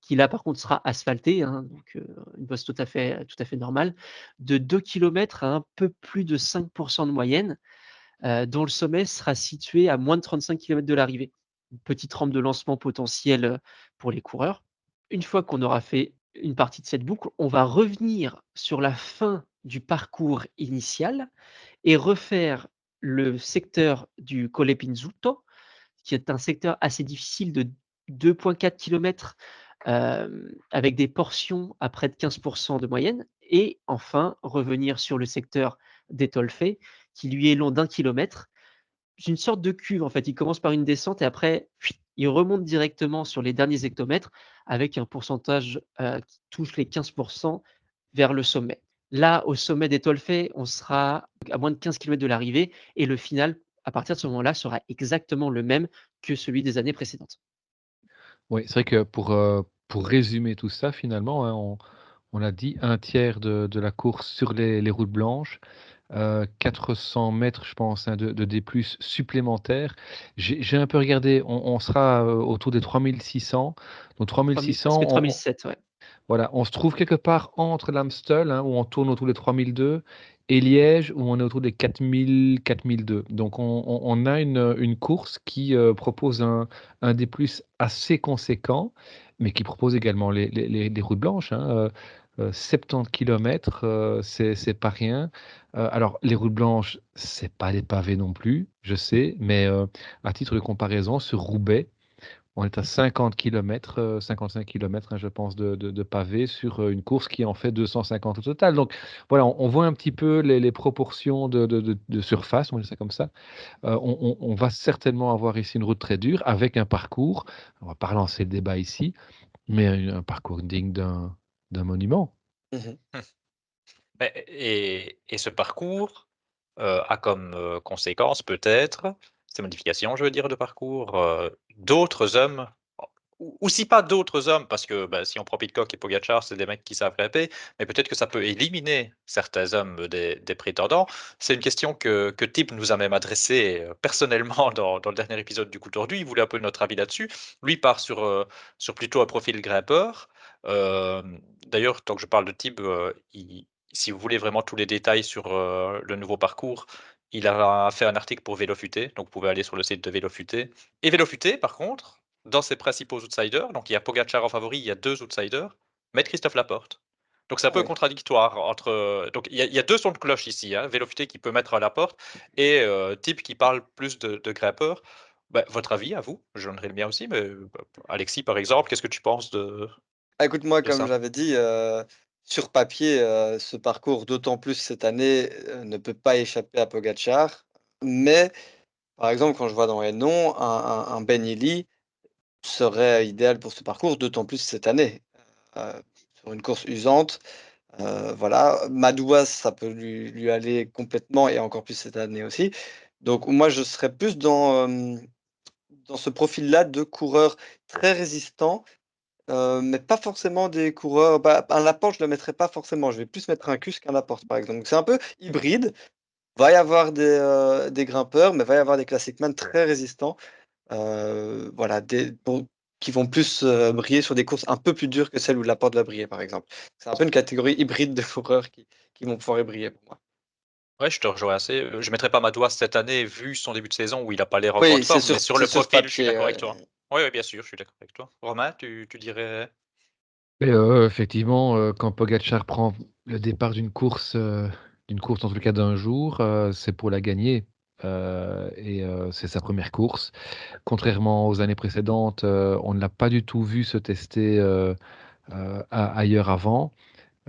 qui là par contre sera asphalté, hein, une bosse tout à fait, normale, de 2 km à un peu plus de 5% de moyenne, dont le sommet sera situé à moins de 35 km de l'arrivée. Petite rampe de lancement potentielle pour les coureurs. Une fois qu'on aura fait une partie de cette boucle, on va revenir sur la fin du parcours initial et refaire le secteur du Colle Pinzuto, qui est un secteur assez difficile de 2,4 km avec des portions à près de 15% de moyenne. Et enfin, revenir sur le secteur des qui lui est long d'un kilomètre. C'est une sorte de cuve, en fait. Il commence par une descente et après, il remonte directement sur les derniers hectomètres avec un pourcentage qui touche les 15% vers le sommet. Là, au sommet des on sera à moins de 15 km de l'arrivée et le final, à partir de ce moment-là, sera exactement le même que celui des années précédentes. Oui, c'est vrai que pour, euh, pour résumer tout ça, finalement, hein, on, on a dit un tiers de, de la course sur les, les routes blanches, 400 euh, mètres, je pense, hein, de, de D+, supplémentaires. J'ai un peu regardé, on, on sera autour des 3600. Donc 3600, 3007, ouais. Voilà, on se trouve quelque part entre l'Amstel, hein, où on tourne autour des 3002, et Liège où on est autour des 4000, 4002. Donc on, a une, course qui euh, propose un, un des plus assez conséquent, mais qui propose également les, routes blanches. 70 km, c'est pas rien. Euh, alors, les routes blanches, c'est pas des pavés non plus, je sais, mais euh, à titre de comparaison, sur Roubaix, on est à 50 km, 55 km, je pense, de, de, pavés sur euh, une course qui en fait 250 au total. Donc voilà, on, voit un petit peu les, proportions de, de, surface, on dit ça comme ça. Euh, on, va certainement avoir ici une route très dure avec un parcours, on va pas relancer le débat ici, mais un, parcours digne d'un monument. Mmh et, et, ce parcours euh, a comme conséquence peut-être ces modifications, je veux dire, de parcours, euh, d'autres hommes, ou, si pas d'autres hommes, parce que bah, si on prend Pitcock et Pogachar, c'est des mecs qui savent répéter, mais peut-être que ça peut éliminer certains hommes des, prétendants. C'est une question que, que Tip nous a même adressée euh, personnellement dans, le dernier épisode du coup d'aujourd'hui. Il voulait un peu notre avis là-dessus. Lui part sur, euh, sur plutôt un profil grimpeur. D'ailleurs, tant que je parle de Tip, si vous voulez vraiment tous les détails sur le nouveau parcours, il a fait un article pour Vélofuté, donc vous pouvez aller sur le site de Vélofuté. Et Vélofuté, par contre, dans ses principaux outsiders, donc il y a Pogacar en favori, il y a deux outsiders, met Christophe Laporte. Donc c'est un peu contradictoire entre. Donc il y, a, deux sons de cloche ici, hein, Vélofuté qui peut mettre à la porte et euh, Type qui parle plus de, de grimpeur. Bah, votre avis à vous? J'en ai le bien aussi, mais bah, Alexis par exemple, qu'est-ce que tu penses de. Ah, écoute, moi, comme j'avais dit, euh, sur papier, euh, ce parcours, d'autant plus cette année, euh, ne peut pas échapper à Pogachar. Mais, par exemple, quand je vois dans les noms, un, un, Ben serait idéal pour ce parcours, d'autant plus cette année. Euh, sur une course usante, voilà. Madouas, ça peut lui, lui, aller complètement et encore plus cette année aussi. Donc, moi, je serais plus dans, dans ce profil-là de coureur très résistant euh, mais pas forcément des coureurs. Bah, un Laporte, je ne le mettrais pas forcément. Je vais plus mettre un Cus qu'un Laporte, par exemple. c'est un peu hybride. Va y avoir des, euh, des grimpeurs, mais va y avoir des classic man très résistants. Euh, voilà, des, pour- qui vont plus briller sur des courses un peu plus dures que celles où la porte va briller, par exemple. C'est un peu une catégorie hybride de coureurs qui, qui vont pouvoir briller pour moi. Ouais, je te rejoins assez. Euh, Je mettrais pas Madouas cette année, vu son début de saison où il a pas l'air Oui, fort, c'est sur, mais sur le sur profil, je suis d'accord avec ouais. toi. Oui, oui, bien sûr, je suis d'accord avec toi. Romain, tu, tu dirais. Et, euh, effectivement, euh, quand Pogacar prend le départ d'une course, euh, d'une course en tout cas d'un jour, euh, c'est pour la gagner. Euh, et euh, c'est sa première course. Contrairement aux années précédentes, euh, on ne l'a pas du tout vu se tester euh, euh, ailleurs avant.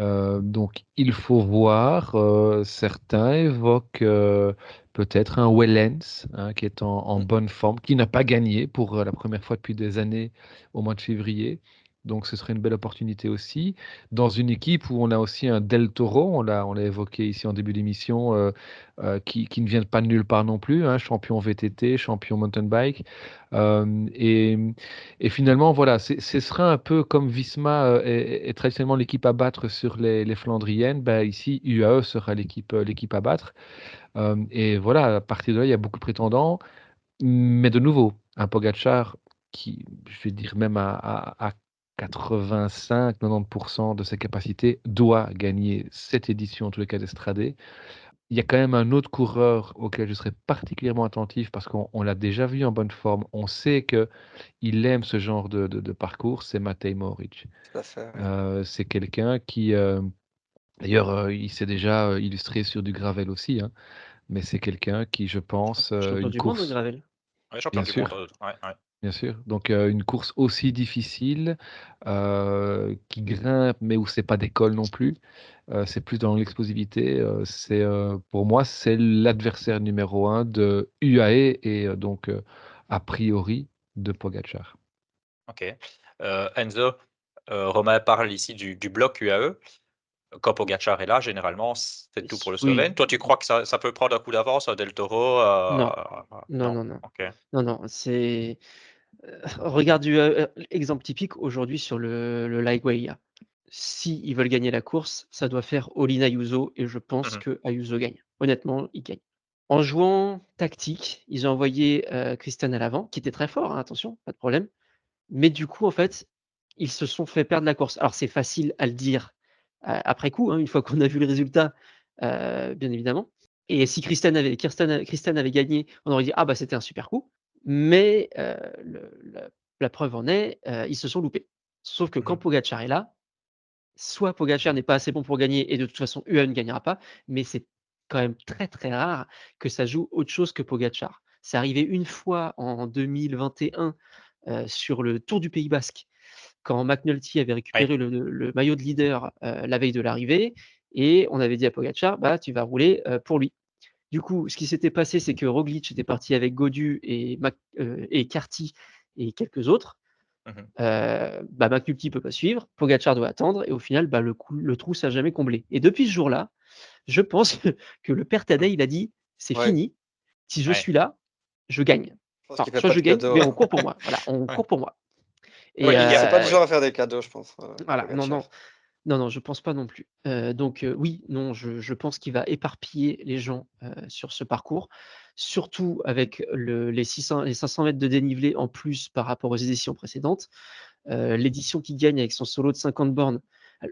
Euh, donc il faut voir. euh, certains évoquent euh, peut-être un Wellens hein, qui est en, en Mm. bonne forme, qui n'a pas gagné pour la première fois depuis des années au mois de février. Donc ce serait une belle opportunité aussi. Dans une équipe où on a aussi un Del Toro, on l'a on l'a évoqué ici en début d'émission, euh, euh, qui, qui ne vient pas de nulle part non plus, hein, champion VTT, champion mountain bike. Euh, et, et finalement, voilà, ce sera un peu comme Visma est, traditionnellement l'équipe à battre sur les, les Flandriennes. Ben, ici, UAE sera l'équipe à battre. Et voilà, à partir de là, il y a beaucoup de prétendants. Mais de nouveau, un Pogacar qui, je vais dire même à, à, à 85-90% de ses capacités, doit gagner cette édition, en tous les cas d'Estradé. Il y a quand même un autre coureur auquel je serais particulièrement attentif parce qu'on on l'a déjà vu en bonne forme. On sait que il aime ce genre de, de- de parcours, c'est Matej Moric. Euh, c'est quelqu'un qui, euh, d'ailleurs, euh, il s'est déjà illustré sur du gravel aussi, hein, mais c'est quelqu'un qui, je pense, euh, Champion une du monde course, au gravel. Ouais, champion Bien du monde. sûr. ouais, ouais. Bien sûr. Donc euh, une course aussi difficile, euh, qui grimpe, mais où c'est pas d'école non plus. Euh, c'est plus dans l'explosivité. euh, c'est euh, pour moi, c'est l'adversaire numéro un de UAE et euh, donc euh, a priori de Pogacar. Ok. Euh, Enzo, euh, Romain parle ici du, du bloc UAE. Quand Pogacar est là, généralement, c'est tout pour le Oui. Slovène. Toi, tu crois que ça, ça peut prendre un coup d'avance à Del Toro euh, Non. euh, Non, non, non. Ok. Non, non, c'est. Euh, Regarde du euh, exemple typique aujourd'hui sur le, le Lightway. Si ils veulent gagner la course, ça doit faire Olin Ayuso et je pense Mhm. que Ayuso gagne. Honnêtement, il gagne. En jouant tactique, ils ont envoyé euh, Christian à l'avant, qui était très fort, hein, attention, pas de problème. Mais du coup, en fait, ils se sont fait perdre la course. Alors, c'est facile à le dire euh, après coup, hein, une fois qu'on a vu le résultat, bien évidemment. Et si Christian avait, Kirsten- Christian avait gagné, on aurait dit Ah, bah, c'était un super coup. Mais euh, le- la, la preuve en est, euh, ils se sont loupés. Sauf que quand. Pogacar est là, soit Pogacar n'est pas assez bon pour gagner et de toute façon UAE ne gagnera pas, mais c'est quand même très très rare que ça joue autre chose que Pogacar. C'est arrivé une fois en 2021 euh, sur le Tour du Pays Basque, quand McNulty avait récupéré le, le maillot de leader la veille de l'arrivée, et on avait dit à Pogacar, bah tu vas rouler pour lui. Du coup, ce qui s'était passé, c'est que Roglic était parti avec Godu et, Mac, euh, et Carty et quelques autres. Mhm. Euh, bah, McNulty peut pas suivre, Pogacar doit attendre, et au final, bah, le, coup- le trou s'est jamais comblé. Et depuis ce jour-là, je pense que le père Tadej, il a dit, c'est Ouais. fini, si je Ouais. suis là, je gagne. Enfin, soit je gagne, cadeaux. mais on court pour moi. Voilà, on Ouais. court pour moi. Et, pas euh, du genre à faire des cadeaux, je pense. euh, voilà, Pogacar. non, non, non, je pense pas non plus. Euh, donc euh, oui, non, je, je pense qu'il va éparpiller les gens euh, sur ce parcours, surtout avec le- les, 600, les 500 mètres de dénivelé en plus par rapport aux éditions précédentes. L'édition qui gagne avec son solo de 50 bornes,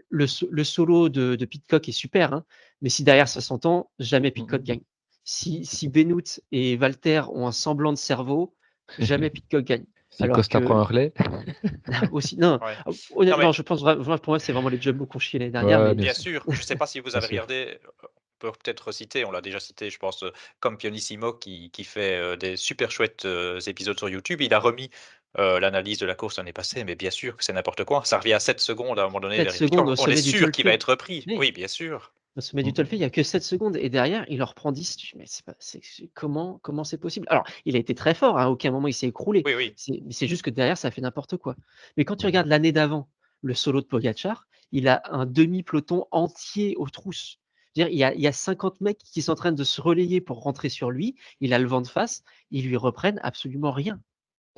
le, so- le solo de, de Pitcock est super, hein, mais si derrière ça s'entend, jamais Pitcock Mhm. gagne. Si, si Benoît et Walter ont un semblant de cerveau, jamais Pitcock gagne. Si Alors Costa que- prend un relais, Aussi, non, Ouais. honnêtement, Non, mais- je pense vraiment, pour moi, c'est vraiment les Jumbo qu'on chié l'année dernière. Ouais, mais bien sûr. je ne sais pas si vous avez regardé, euh, on peut peut-être citer, on l'a déjà cité, je pense, euh, comme Pionissimo qui, qui fait euh, des super chouettes euh, épisodes sur YouTube. Il a remis euh, l'analyse de la course l'année passée, mais bien sûr que c'est n'importe quoi. Ça revient à 7 secondes à un moment donné. 7 derrière secondes on est du sûr qu'il va être repris. Oui. Oui, bien sûr. Au sommet du Mhm. Tolfé, il n'y a que 7 secondes et derrière, il en reprend 10. Tu- Mais comment comment c'est possible? Alors, il a été très fort, hein, à aucun moment il s'est écroulé. Oui, oui. C'est juste que derrière, ça fait n'importe quoi. Mais quand tu Mhm. regardes l'année d'avant, le solo de Pogacar, il a un demi-peloton entier aux trousses. Dire, il y, a, il y a 50 mecs qui sont en train de se relayer pour rentrer sur lui. Il a le vent de face. Ils lui reprennent absolument rien.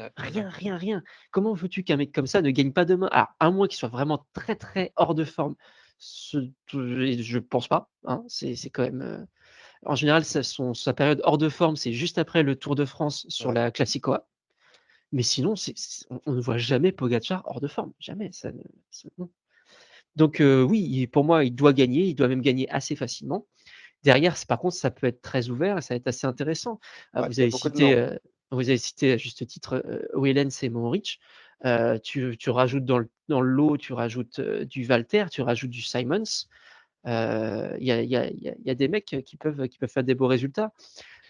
Ouais. Rien, rien, rien. Comment veux-tu qu'un mec comme ça ne gagne pas demain? Alors, à moins qu'il soit vraiment très, très hors de forme, ce- je pense pas. hein, c'est c'est quand même. euh, En général, sa, son- sa période hors de forme, c'est juste après le Tour de France sur Ouais. la Classicoa. Mais sinon, on, on ne voit jamais Pogacar hors de forme. Jamais. Ça, ça-. Donc euh, oui, il- pour moi, il doit gagner. Il doit même gagner assez facilement. Derrière, par contre, ça peut être très ouvert et ça va être assez intéressant. Euh, Ouais, vous, avez cité, euh, vous avez cité à juste titre Wellens et Mohoric. Euh, tu, rajoutes dans le, lot, tu rajoutes du Valter, tu rajoutes du Simons. Il y, a, il il il des mecs qui peuvent, faire des beaux résultats.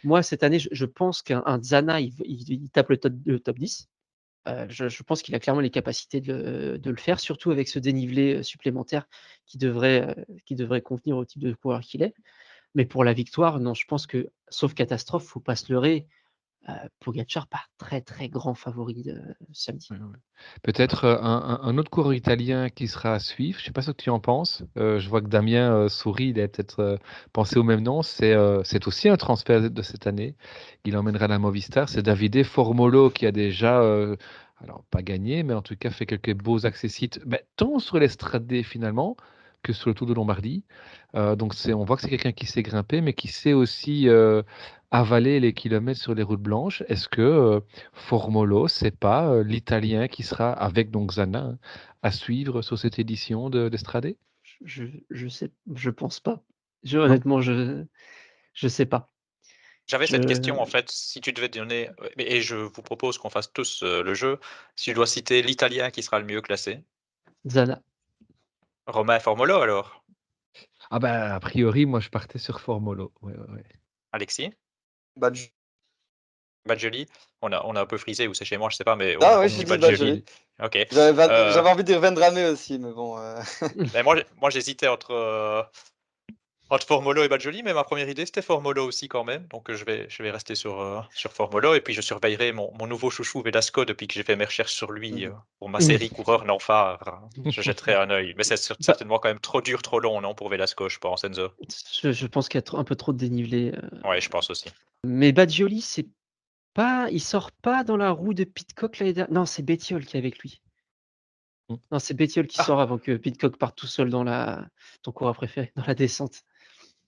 Moi, cette année, je, pense qu'un un Zana, il, il- il tape le top, le top 10. Euh, je, pense qu'il a clairement les capacités de, le- faire, surtout avec ce dénivelé supplémentaire qui devrait, qui devrait convenir au type de coureur qu'il est. Mais pour la victoire, non, je pense que, sauf catastrophe, faut pas se leurrer. Euh, Pogacar, pas très très grand favori de samedi. Peut-être un, autre coureur italien qui sera à suivre. Je ne sais pas ce que tu en penses. Je vois que Damien sourit. Il a peut-être pensé au même nom. C'est aussi un transfert de cette année. Il emmènera la Movistar. C'est Davide Formolo qui a déjà, alors pas gagné, mais en tout cas fait quelques beaux accessites, ben, tant sur l'estrade finalement que sur le Tour de Lombardie. Euh, donc c'est, on voit que c'est quelqu'un qui sait grimper, mais qui sait aussi euh, avaler les kilomètres sur les routes blanches. Est-ce que euh, Formolo, c'est pas euh, l'Italien qui sera avec donc Zana hein, à suivre sur cette édition de d'Estrade? Je, je sais, je pense pas. Je, honnêtement, je je sais pas. J'avais cette question en fait, si tu devais donner, et je vous propose qu'on fasse tous euh, le jeu, si tu dois citer l'Italien qui sera le mieux classé, Zana. Romain Formolo alors, Ah ben a priori, moi je partais sur Formolo. Ouais, ouais, ouais. Alexis, Badge. Badgeli, on a, on a un peu frisé ou c'est chez moi, je sais pas, mais on, Ah on ouais, dit j'ai dit Badgeli. Ok. J'avais Euh, j'avais envie de dire Vendrame aussi, mais bon. euh, Mais moi, j'ai- moi j'hésitais entre, euh, entre Formolo et Badgeli, mais ma première idée c'était Formolo aussi quand même. Donc euh, je vais, je vais rester sur, euh, sur Formolo et puis je surveillerai mon, mon nouveau chouchou Velasco depuis que j'ai fait mes recherches sur lui euh, pour ma série coureur Nanfar. Je jetterai un œil. Mais c'est cer- certainement quand même trop dur, trop long, non, pour Velasco, je pense, Enzo? Je, je pense qu'il y a trop- un peu trop de dénivelé. euh. Ouais, je pense aussi. Mais Badgioli, c'est pas, il sort pas dans la roue de Pitcock l'année dernière? Non, c'est Bettiol qui est avec lui. Mm. Non, c'est Bettiol qui Ah. sort avant que Pitcock parte tout seul dans la, ton coureur préféré, dans la descente.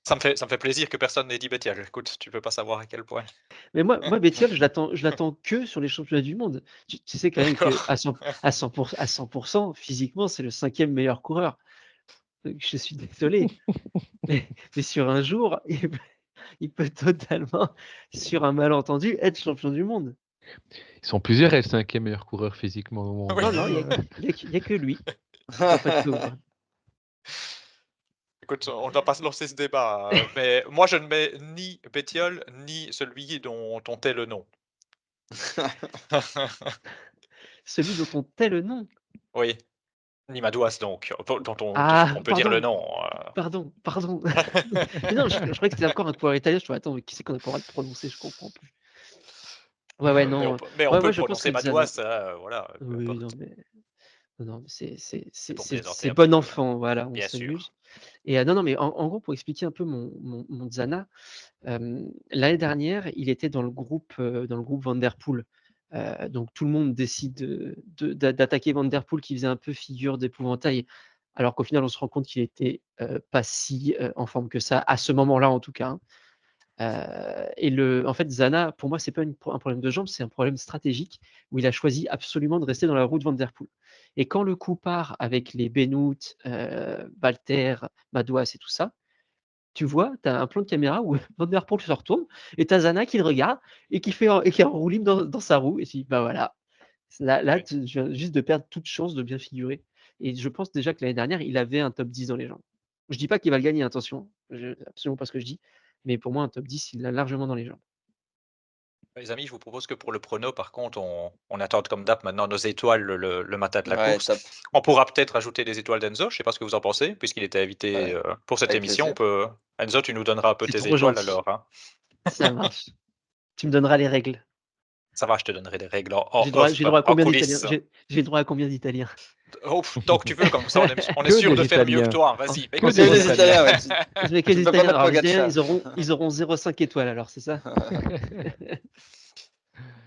Ça me fait, ça me fait plaisir que personne n'ait dit Bettiol. Écoute, tu peux pas savoir à quel point. Mais moi, moi Bettiol, je l'attends, je l'attends que sur les championnats du monde. Tu, tu sais quand même que D'accord. à 100, à 100%, à 100%, physiquement, c'est le cinquième meilleur coureur. Je suis désolé. mais, mais sur un jour, il peut, il peut totalement, sur un malentendu, être champion du monde. Ils sont plusieurs à être cinquième meilleur coureur physiquement au monde. Oui. Non, non, il n'y a, a que lui. Écoute, on ne va pas se lancer ce débat. euh, mais moi, je ne mets ni Bettiol, ni celui dont on tait le nom. Celui dont on tait le nom? oui. Ni Madouas, donc, euh, dont on, Ah, on peut dire le nom. euh. Pardon, pardon. Mais non, je, je croyais que c'était encore un coureur italien. Je me attends, mais qui c'est qu'on a pas le droit de prononcer? Je comprends plus. Ouais, ouais, mais non. on, peut- mais on ouais, peut ouais, prononcer Madouas, euh, voilà. Oui, non, mais. Non, c'est bon enfant, voilà, on Bien sûr. Et euh, non, non, mais en, en gros, pour expliquer un peu mon, mon, mon Zana, euh, l'année dernière, il était dans le groupe, euh, dans le groupe Vanderpool. Donc tout le monde décide de- de- d'a- d'attaquer Vanderpool qui faisait un peu figure d'épouvantail, alors qu'au final, on se rend compte qu'il était pas si en forme que ça, à ce moment-là en tout cas. hein. Euh, et le, en fait, Zana, pour moi, c'est pas une- un problème de jambes, c'est un problème stratégique où il a choisi absolument de rester dans la roue de Vanderpool. Et quand le coup part avec les Benoît, euh, Walter, Madouas et tout ça, tu vois, tu as un plan de caméra où Van Der Poel se retourne et tu Zana qui le regarde et qui, fait, et qui est en roue libre dans, dans sa roue. Et tu dis, bah voilà, là, là tu viens juste de perdre toute chance de bien figurer. Et je pense déjà que l'année dernière, il avait un top 10 dans les jambes. Je dis pas qu'il va le gagner, attention, je, absolument pas ce que je dis, mais pour moi, un top 10, il l'a largement dans les jambes. Les amis, je vous propose que pour le prono, par contre, on, on attende comme d'hab maintenant nos étoiles le, le- le matin de la Ouais, course. top. On pourra peut-être ajouter des étoiles d'Enzo, je ne sais pas ce que vous en pensez, puisqu'il était invité Ouais. euh, pour cette Avec émission. On plaisir. peut... Enzo, tu nous donneras un peu tes étoiles gentil. alors. hein. Ça marche. tu me donneras les règles. Ça va, je te donnerai des règles en, J'ai le droit, droit à en combien d'Italiens? J'ai droit à combien d'Italiens? Oh, tant que tu veux, comme ça, on est, on est Que sûr de faire mieux que toi. Vas-y, Que les Italiens. Ouais. pas Italiens. Alors, les. Italiens, ils auront, ils auront 0,5 étoiles alors, c'est ça?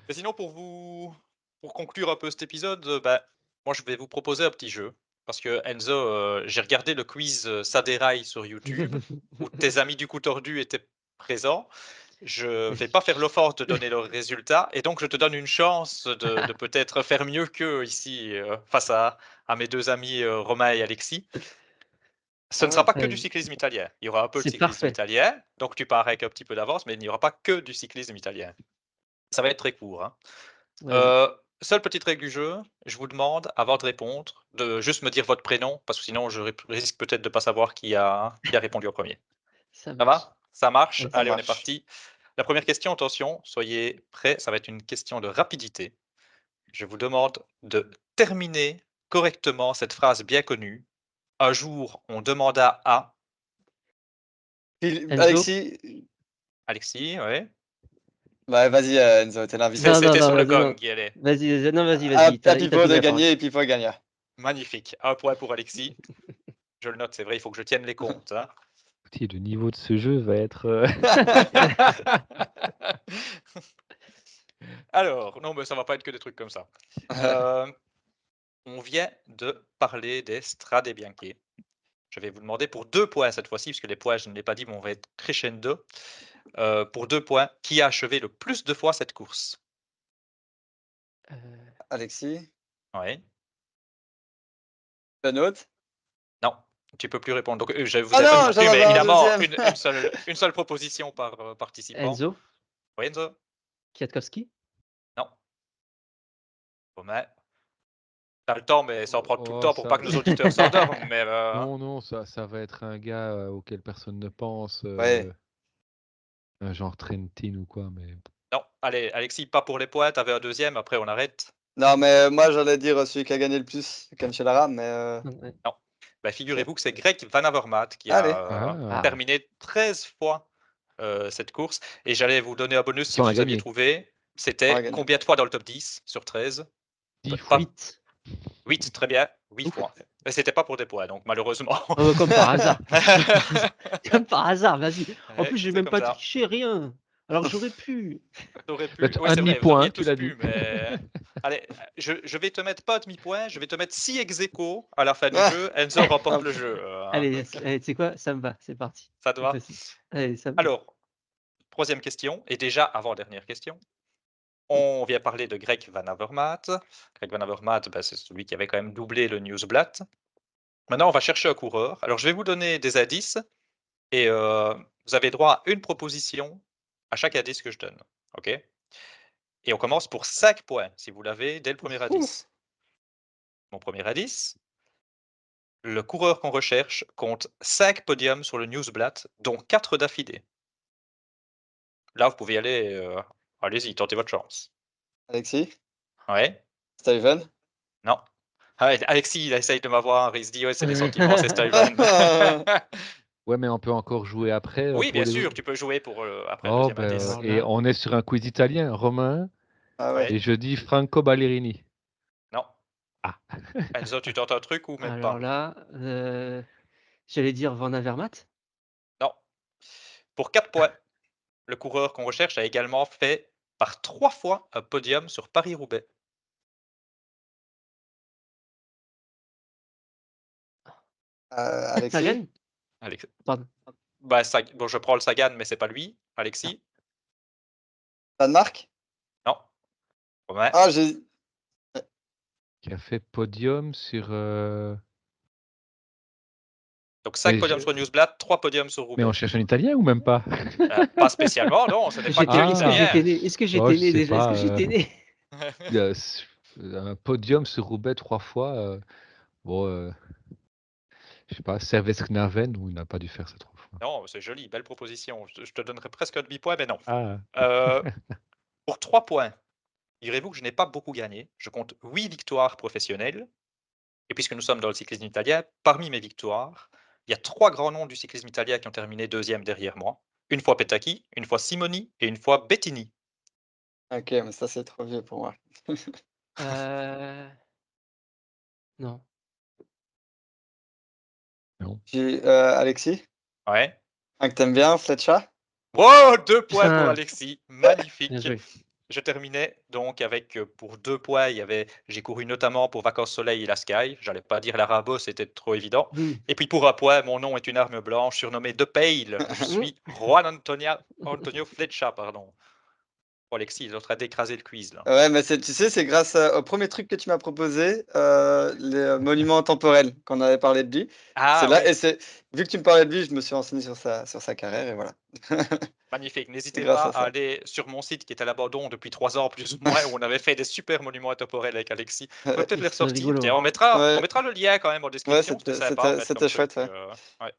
Mais sinon, pour vous, pour conclure un peu cet épisode, euh, bah, moi je vais vous proposer un petit jeu. Parce que Enzo, euh, j'ai regardé le quiz euh, Saderail sur YouTube, où tes amis du coup tordu étaient présents. Je ne vais pas faire l'offense de donner le résultat et donc je te donne une chance de, de peut-être faire mieux qu'eux ici euh, face à, à mes deux amis euh, Romain et Alexis. Ce ne Ah sera pas que du cyclisme italien. Il y aura un peu de cyclisme parfait. italien, donc tu pars avec un petit peu d'avance, mais il n'y aura pas que du cyclisme italien. Ça va être très court. hein. Euh, seule petite règle du jeu, je vous demande, avant de répondre, de juste me dire votre prénom, parce que sinon je ri- risque peut-être de ne pas savoir qui a, qui a répondu en premier. Ça Ça va? Ça marche ça Allez, on est parti. La première question, attention, soyez prêts, ça va être une question de rapidité. Je vous demande de terminer correctement cette phrase bien connue. Un jour, on demanda à Enzo Alexis, Alexis, ouais. bah, vas-y euh, Enzo, t'es l'invité. Non, C'était sur le vas-y, non. gong qui allait. Vas-y, vas-y, non, vas-y, il t'a Pipo de gagner et Pipo gagna. Magnifique. Un point pour Alexis. Je le note, c'est vrai, il faut que je tienne les comptes. hein. Écoutez, Le niveau de ce jeu va être. euh, Alors, non, mais ça va pas être que des trucs comme ça. Euh, on vient de parler des Strade Bianche. Je vais vous demander pour deux points cette fois-ci, puisque les points, je ne l'ai pas dit, mais on va être crescendo. Euh, pour deux points, qui a achevé le plus de fois cette course? Euh, Alexis, Oui. Non, tu peux plus répondre. Donc, euh, je vous Ah ai non, j'en non mais évidemment, une, une seule, une seule proposition par euh, participant. Enzo, Oui, Enzo Kwiatkowski. Non. Romain T'as le temps, mais ça en prend tout le Oh, temps pour ça pas que nos auditeurs s'endorment. Mais euh, Non, non, ça, ça va être un gars euh, auquel personne ne pense. euh, Ouais. Un genre Trentin ou quoi, mais. non, allez, Alexis, pas pour les points. T'avais un deuxième, après on arrête. Non, mais moi j'allais dire celui qui a gagné le plus, Cancellara, mais euh, Ouais. Bah, Figurez-vous que c'est Greg Van Avermaet qui Allez. a euh, Ah. terminé 13 fois euh, cette course. Et j'allais vous donner un bonus si vous a aviez trouvé. C'était combien de fois dans le top 10 sur 13 Dix Pas- fois. 8. 8, très bien. 8 Ouf. fois. Mais c'était pas pour des points, donc malheureusement. Oh, comme par hasard. comme par hasard, vas-y. En Ouais, plus, j'ai même pas ça. triché, rien. Alors j'aurais pu. T'aurais pu. Ouais, un demi-point, tu l'as dit. mais- Allez, je, je vais te mettre pas un demi-point, je vais te mettre 6 ex aequo à la fin du Ah. jeu. Enzo remporte le jeu. euh, Allez, donc, allez, tu sais quoi Ça me va, c'est parti. ça te va. Allez, ça me va. Alors, troisième question, et déjà avant-dernière question. On vient parler de Greg Van Avermaet. Greg Van Avermaet, ben, c'est celui qui avait quand même doublé le Newsblatt. Maintenant, on va chercher un coureur. Alors, je vais vous donner des indices, et euh, vous avez droit à une proposition à chaque indice que je donne. OK? Et on commence pour 5 points, si vous l'avez, dès le premier indice. Mon premier indice. Le coureur qu'on recherche compte 5 podiums sur le Newsblatt, dont 4 d'affilée. Là, vous pouvez y aller. euh, Allez-y, tentez votre chance. Alexis, Ouais Steven? Non Ah, Alexis, il essaye de m'avoir. Il se dit, ouais, c'est des sentiments, c'est Steven. Ouais, mais on peut encore jouer après. euh, oui, bien les sûr, tu peux jouer pour euh, après Oh, le ben. Alors et on est sur un quiz italien, Romain, Ah ouais. et je dis Franco Ballerini. Non. Ah. Enzo, tu tentes un truc ou même Alors pas? là, euh, j'allais dire Van Avermaet. Non. Pour 4 points, le coureur qu'on recherche a également fait par trois fois un podium sur Paris-Roubaix. Euh, Alexis? Alex... Pardon. Bah, Sag- bon, je prends le Sagan, mais c'est pas lui. Alexis? Danemark. Non. Romain Ah, j'ai. Qui a fait podium sur. euh, Donc 5 mais podiums je- sur Newsblatt, 3 podiums sur Roubaix. Mais on cherche un italien ou même pas? Euh, pas spécialement, non, ce n'est pas Ah. Est-ce que j'étais Oh, né déjà? Est-ce que j'étais euh, né? Un podium sur Roubaix trois fois. euh, Bon, euh, je sais pas, Servest Naven, ou il n'a pas dû faire ça trois fois. Non, c'est joli, belle proposition. Je te, je te donnerais presque un demi-point, mais non. Ah, Euh, pour 3 points, direz-vous que je n'ai pas beaucoup gagné. Je compte 8 victoires professionnelles. Et puisque nous sommes dans le cyclisme italien, parmi mes victoires, il y a trois grands noms du cyclisme italien qui ont terminé deuxième derrière moi. Une fois Petacchi, une fois Simoni et une fois Bettini. Ok, mais ça c'est trop vieux pour moi. Euh, Non. Euh, Alexis? Ouais. Un que t'aimes bien, Fletcher? Wow, deux points pour Putain. Alexis. Magnifique. Bien joué. je terminais donc avec euh, pour deux points. Il y avait, j'ai couru notamment pour Vacances Soleil et la Sky. J'allais pas dire la c'était trop évident. Et puis pour un point, mon nom est une arme blanche surnommée De Pale. Je suis Juan Antonia, Antonio Flecha, pardon. Oh, Alexis, il est en train d'écraser le quiz là. Ouais, mais c'est- tu sais, c'est grâce à- au premier truc que tu m'as proposé, euh, les euh, monuments temporels, qu'on avait parlé de lui. Ah, c'est là, et c'est vu que tu me parlais de lui, je me suis renseigné sur sa, sur sa carrière et voilà. magnifique. N'hésitez pas à aller sur mon site qui est à l'abandon depuis trois ans plus ou moins, où on avait fait des super monuments temporels avec Alexis. On peut peut-être les ressortir. Tiens, on, mettra, Ouais. on mettra le lien quand même en description. c'était- chouette, euh, ouais.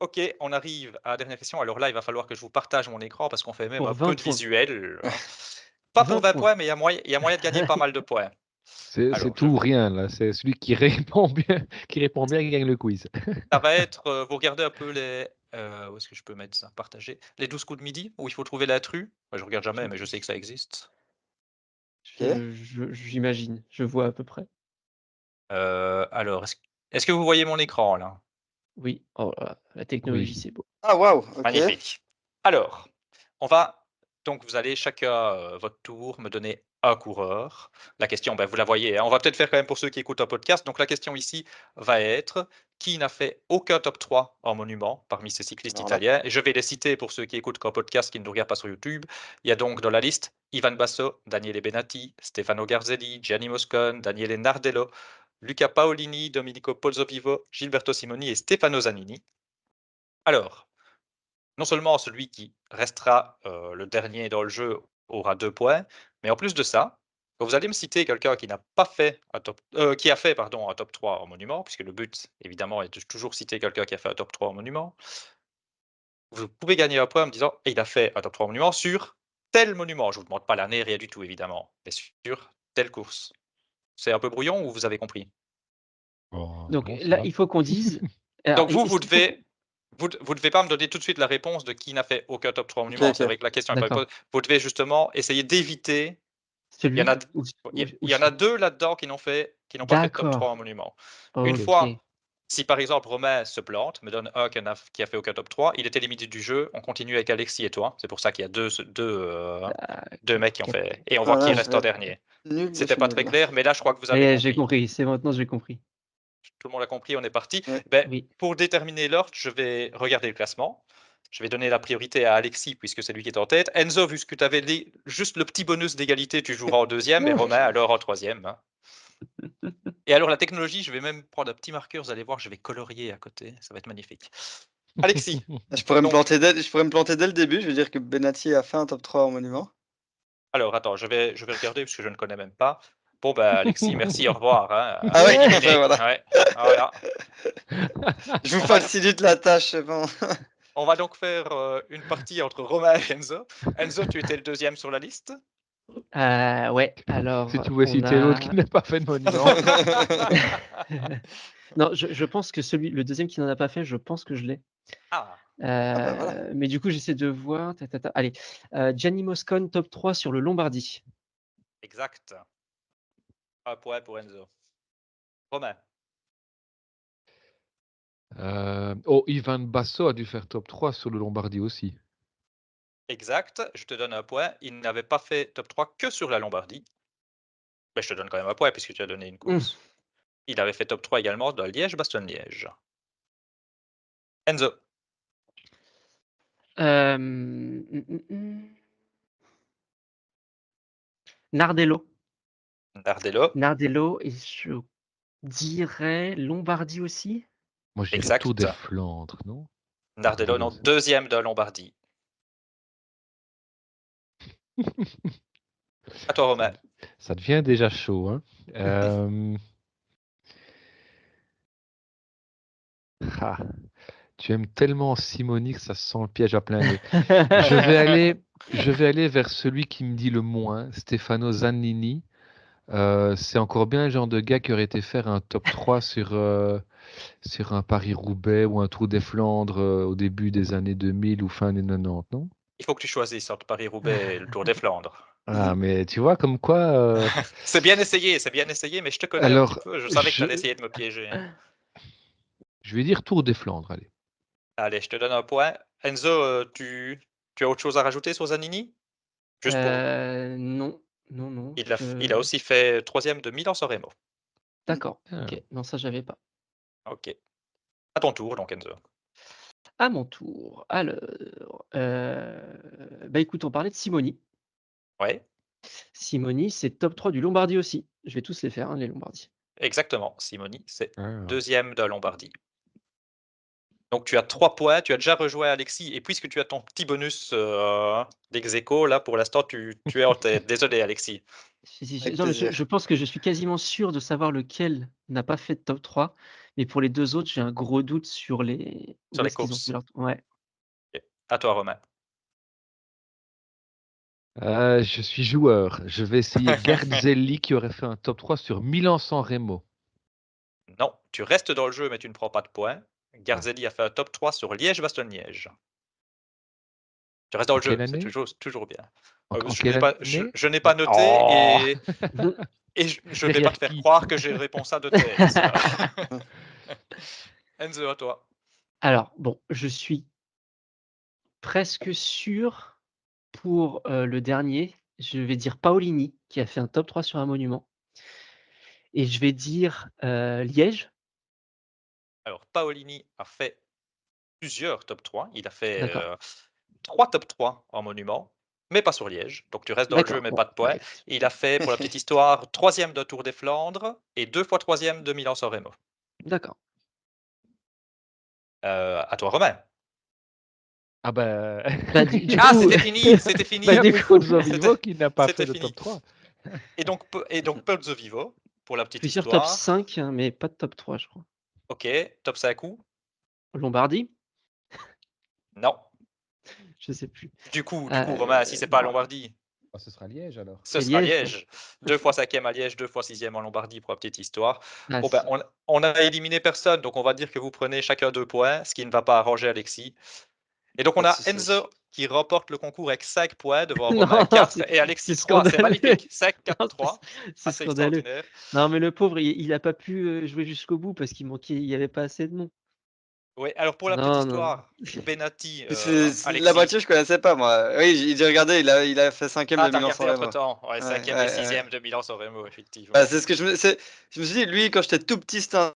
Ok, on arrive à la dernière question. Alors là, il va falloir que je vous partage mon écran parce qu'on fait même Pour un peu 20 de visuel. Pas pour 20 20 points. points, mais il y, a moyen, il y a moyen de gagner pas mal de points. C'est je- tout ou rien, là. C'est celui qui répond bien, qui répond bien qui gagne le quiz. Ça va être, euh, vous regardez un peu les. euh, où est-ce que je peux mettre ça Partager? Les 12 coups de midi, où il faut trouver l'intrus. Moi, je regarde jamais, mais je sais que ça existe. Je- je- J'imagine, je vois à peu près. Euh, alors, est-ce est-ce que vous voyez mon écran là? Oui, oh là là, la technologie, Oui. c'est beau. Ah waouh. Magnifique. Alors, on va. Donc, vous allez chacun euh, votre tour me donner un coureur. La question, ben, vous la voyez. hein. On va peut-être faire quand même pour ceux qui écoutent un podcast. Donc, la question ici va être qui n'a fait aucun top 3 en monument parmi ces cyclistes italiens? Et je vais les citer pour ceux qui écoutent qu'un podcast, qui ne nous regardent pas sur YouTube. Il y a donc dans la liste Ivan Basso, Daniele Benatti, Stefano Garzelli, Gianni Moscon, Daniele Nardello, Luca Paolini, Domenico Pozzovivo, Gilberto Simoni et Stefano Zanini. Alors, non seulement celui qui restera euh, le dernier dans le jeu aura deux points, mais en plus de ça, quand vous allez me citer quelqu'un qui n'a pas fait un top, euh, qui a fait pardon un top 3 en monument, puisque le but évidemment est de toujours citer quelqu'un qui a fait un top 3 en monument, vous pouvez gagner un point en me disant et il a fait un top 3 en monument sur tel monument. Je vous demande pas l'année, rien du tout évidemment, mais sur telle course. C'est un peu brouillon ou vous avez compris? Bon, Donc bon, là, va. il faut qu'on dise. Alors, Donc vous, vous devez, vous, vous devez pas me donner tout de suite la réponse de qui n'a fait aucun top 3 monument. C'est vrai que la question est pas posée. Vous devez justement essayer d'éviter. Celui y en a- où- Il y, où- il y en a deux là-dedans qui n'ont fait, qui n'ont pas fait top D'accord. 3 en monument. Une fois, Si par exemple Romain se plante, me donne un qui, en a, qui a fait aucun top 3, il est éliminé du jeu. On continue avec Alexis et toi. C'est pour ça qu'il y a deux, deux, euh, Ah, deux mecs qui ont fait. Et on voit Ah, qui reste en dernier. C'était pas très clair, mais là je crois que vous avez. j'ai compris. C'est maintenant, j'ai compris. Tout le monde a compris, on est parti. Ouais. Ben, Oui. Pour déterminer l'ordre, je vais regarder le classement. Je vais donner la priorité à Alexis puisque c'est lui qui est en tête. Enzo, vu que tu avais juste le petit bonus d'égalité, tu joueras en deuxième et Romain alors en troisième. hein. Et alors la technologie, je vais même prendre un petit marqueur, vous allez voir, je vais colorier à côté, ça va être magnifique. Alexis, Je pourrais, me planter dès, je pourrais me planter dès le début. Je veux dire que Benatti a fait un top 3 en monument. alors attends, je vais, je vais regarder parce que je ne connais même pas. Bon ben Alexis, merci, au revoir. hein. Ah ouais, Éliminé. enfin, voilà. Ouais, voilà. Je vous facilite la tâche. bon. On va donc faire euh, une partie entre Romain et Enzo. Enzo, tu étais le deuxième sur la liste. Euh, ouais, alors. Si tu pouvais on citer a- l'autre qui n'a pas fait de monument. non, je, je pense que celui, le deuxième qui n'en a pas fait, je pense que je l'ai. Ah, bah voilà. Euh, Mais du coup, j'essaie de voir. ta, ta, ta. Allez, euh, Gianni Moscon, top 3 sur le Lombardie. exact. Un point pour Enzo. Romain. Euh, Oh, Ivan Basso a dû faire top 3 sur le Lombardie aussi. Exact, je te donne un point. Il n'avait pas fait top 3 que sur la Lombardie. Mais je te donne quand même un point puisque tu as donné une course. Il avait fait top 3 également dans Liège-Bastogne-Liège. Enzo. Euh, hum, hum, hum. Nardello. Nardello. Nardello, et je dirais Lombardie aussi. Moi, Exact. Tour des Flandres, non? Nardello, non, deuxième de Lombardie. À toi, Romain. Ça devient déjà chaud. Hein. Euh, ah, Tu aimes tellement Simoni que ça sent le piège à plein nez. Je vais aller, je vais aller vers celui qui me dit le moins, Stefano Zannini. Euh, c'est encore bien le genre de gars qui aurait été faire un top 3 sur, euh, sur un Paris-Roubaix ou un Tour des Flandres euh, au début des années 2000 ou fin des 90, non? Il faut que tu choisisses entre Paris-Roubaix et le Tour des Flandres. Ah, mais tu vois, comme quoi, euh, C'est bien essayé, c'est bien essayé, mais je te connais un Alors, petit peu. Je savais que tu allais essayer de me piéger. je vais dire Tour des Flandres, allez. Allez, je te donne un point. Enzo, euh, tu, tu as autre chose à rajouter sur Zanini? Juste pour- Euh, non, non, non. il, a, il a aussi fait troisième de Milan San Remo. D'accord. Ah. Ok. Non, ça j'avais pas. Ok. À ton tour, donc Enzo. À mon tour. Alors, euh, bah écoute, on parlait de Simoni. Ouais, Simoni, c'est top 3 du Lombardie aussi. Je vais tous les faire, hein, les Lombardie. exactement. Simoni, c'est Ah. deuxième de Lombardie. Donc tu as trois points, tu as déjà rejoué Alexis, et puisque tu as ton petit bonus euh, là pour l'instant tu, tu es en tête. Désolé Alexis. Si, si, Avec non, mais je, pense que je suis quasiment sûr de savoir lequel n'a pas fait de top 3. Mais pour les deux autres, j'ai un gros doute sur les. Sur les courses. fait leur- Ouais. À toi Romain. Euh, je suis joueur. Je vais essayer Garzelli qui aurait fait un top 3 sur Milan-San Remo. Non, tu restes dans le jeu mais tu ne prends pas de points. Garzelli a fait un top 3 sur Liège-Bastogne-Liège. Tu restes dans le jeu, c'est toujours, toujours bien. En, Euh, en je n'ai pas, je, je pas noté Oh et, et je ne vais pas te faire croire que j'ai une réponse à de tête. Enzo, à toi. Alors, bon, je suis presque sûr pour euh, le dernier. Je vais dire Paolini, qui a fait un top 3 sur un monument. Et je vais dire euh, Liège. Alors, Paolini a fait plusieurs top 3. Il a fait euh, trois top 3 en monument, mais pas sur Liège. Donc, tu restes dans le jeu, mais pas de points. Il a fait, pour la petite histoire, troisième de Tour des Flandres et deux fois troisième de Milan-San Remo. D'accord. Euh, à toi, Romain. Ah bah. Bah, du- du Ah, c'était fini, c'était fini. Bah, a du coup, Vivo qui n'a pas fait de fini. top 3. Et donc, et donc Vivo, pour la Je petite suis sur histoire. top 5, hein, mais pas de top 3, je crois. Ok, top 5 où Lombardie? Non. Je sais plus. Du coup, du Euh, coup, Romain, si c'est pas. Lombardie, Ah, ce sera Liège alors. ce sera Liège. Liège. Deux fois cinquième à Liège, deux fois sixième en Lombardie pour la petite histoire. Ah, Bon, ben, on, on a éliminé personne, donc on va dire que vous prenez chacun deux points, ce qui ne va pas arranger Alexis. Et donc on a. Enzo qui remporte le concours avec 5 points devant Romain 4 c'est- et Alexis c'est 3. C'est magnifique. 5, 4, Non, 3. c'est scandaleux. extraordinaire. Non, mais le pauvre, il, il a pas pu euh, jouer jusqu'au bout parce qu'il manquait, il y avait pas assez de noms. Oui, alors pour la Non, petite non. histoire, Benati, euh, C'est- c'est- Alexis. la voiture, je connaissais pas, moi. Oui, j'ai j'ai regardé, il a, il a fait cinquième Ah, de Milan San Remo. entre temps. Ouais, Ouais, cinquième ouais, et ouais. sixième de Milan San Remo, effectivement. Bah, c'est ce que je me, c'est- je me suis dit, lui, quand j'étais tout petit, c'était un.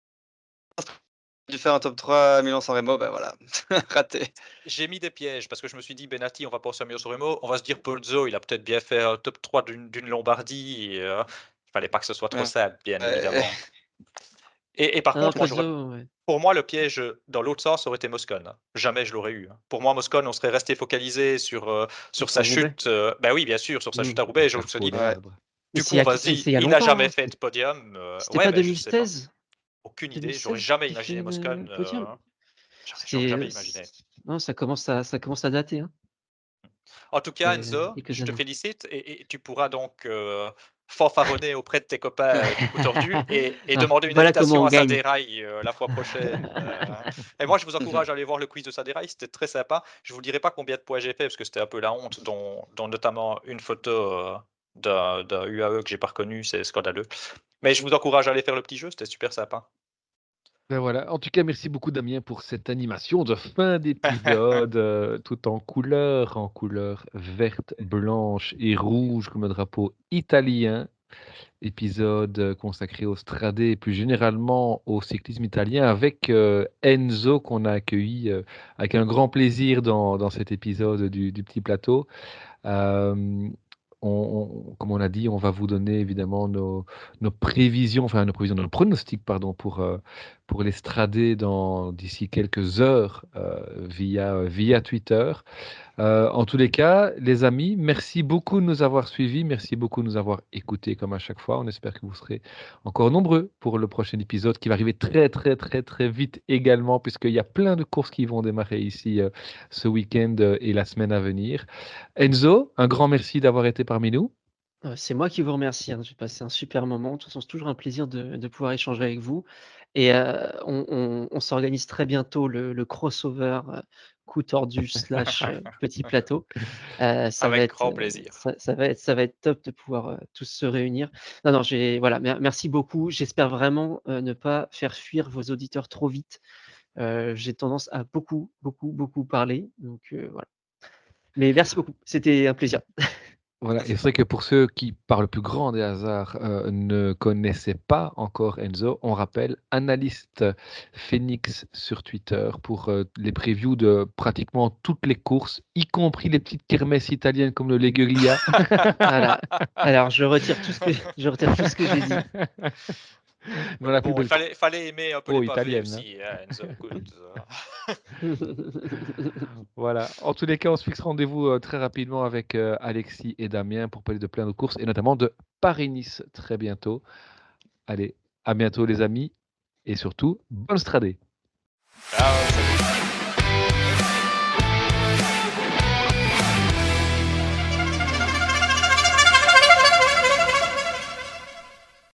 Dû faire un top 3 à Milan San Remo, ben voilà, raté. J'ai mis des pièges parce que je me suis dit, Benati, on va penser à Milan San Remo. On va se dire, Pozzo, il a peut-être bien fait un top 3 d'une Lombardie. euh, il fallait pas que ce soit trop Ouais. simple, bien Ouais. évidemment. Et, et par Ah, contre, moi, ouais. pour moi, le piège dans l'autre sens aurait été Moscone. Jamais je l'aurais eu. hein. Pour moi, Moscone, on serait resté focalisé sur, euh, sur sa chute. euh, ben oui, bien sûr, sur sa Mm. chute à Roubaix. Je me suis dit, du coup, il y on a- va se c'est- dire, c'est il n'a jamais hein. fait de podium. euh, C'était ouais, pas ben, je sais pas. 2016 Aucune idée. 2016 J'aurais jamais imaginé Moscone. euh, j'aurais C'était- jamais imaginé. Non, ça commence à, ça commence à dater. Hein. En tout cas, Enzo, je te félicite et, et tu pourras donc euh, fanfaronner auprès de tes copains euh, du tordu et, et Ah, demander une voilà invitation à. Saderail euh, la fois prochaine. Euh, et moi, je vous encourage à aller voir le quiz de Saderail, c'était très sympa. Je vous dirai pas combien de points j'ai fait parce que c'était un peu la honte, dont, dont notamment une photo d'un UAE que j'ai pas reconnu, c'est scandaleux. Mais je vous encourage à aller faire le petit jeu, c'était super sympa. Ben voilà. En tout cas, merci beaucoup Damien pour cette animation de fin d'épisode, euh, tout en couleur, en couleur verte, blanche et rouge comme le drapeau italien. Épisode euh, consacré au Stradé et plus généralement au cyclisme italien avec euh, Enzo qu'on a accueilli avec un grand plaisir dans, dans cet épisode du, du petit plateau. Comme on a dit, on va vous donner évidemment nos, prévisions, enfin nos prévisions, nos pronostics, pardon, pour, euh, les dans d'ici quelques heures euh, via, Twitter. Euh, en tous les cas, les amis, merci beaucoup de nous avoir suivis, merci beaucoup de nous avoir écoutés comme à chaque fois. On espère que vous serez encore nombreux pour le prochain épisode qui va arriver très très très très vite également, puisqu'il y a plein de courses qui vont démarrer ici ce week-end et la semaine à venir. Enzo, un grand merci d'avoir été parmi nous. Euh, C'est moi qui vous remercie. hein. J'ai passé un super moment. De toute façon, c'est toujours un plaisir de, de pouvoir échanger avec vous. Et euh, on, on- on s'organise très bientôt le, le crossover euh, coup tordu slash euh, petit plateau. Euh, ça Avec va être, grand euh, plaisir. Ça, ça va être, ça va être top de pouvoir euh, tous se réunir. Non, non, j'ai voilà. mer- Merci beaucoup. J'espère vraiment euh, ne pas faire fuir vos auditeurs trop vite. Euh, j'ai tendance à beaucoup, beaucoup, beaucoup parler. Donc euh, voilà. Mais merci beaucoup. C'était un plaisir. Voilà, et c'est vrai que pour ceux qui, par le plus grand des hasards, euh, ne connaissaient pas encore Enzo, on rappelle analyste Phoenix sur Twitter pour euh, les previews de pratiquement toutes les courses, y compris les petites kermesses italiennes comme le Leguria. Voilà. Alors, je retire tout ce que, je retire tout ce que j'ai dit. Dans la plus Bon, il belle- fallait, fallait aimer un peu Oh, les italienne, aussi. hein, euh. Voilà. En tous les cas, on se fixe rendez-vous euh, très rapidement avec euh, Alexis et Damien pour parler de plein de courses et notamment de Paris-Nice très bientôt. Allez, à bientôt les amis et surtout, bonne stradée. Ciao, salut.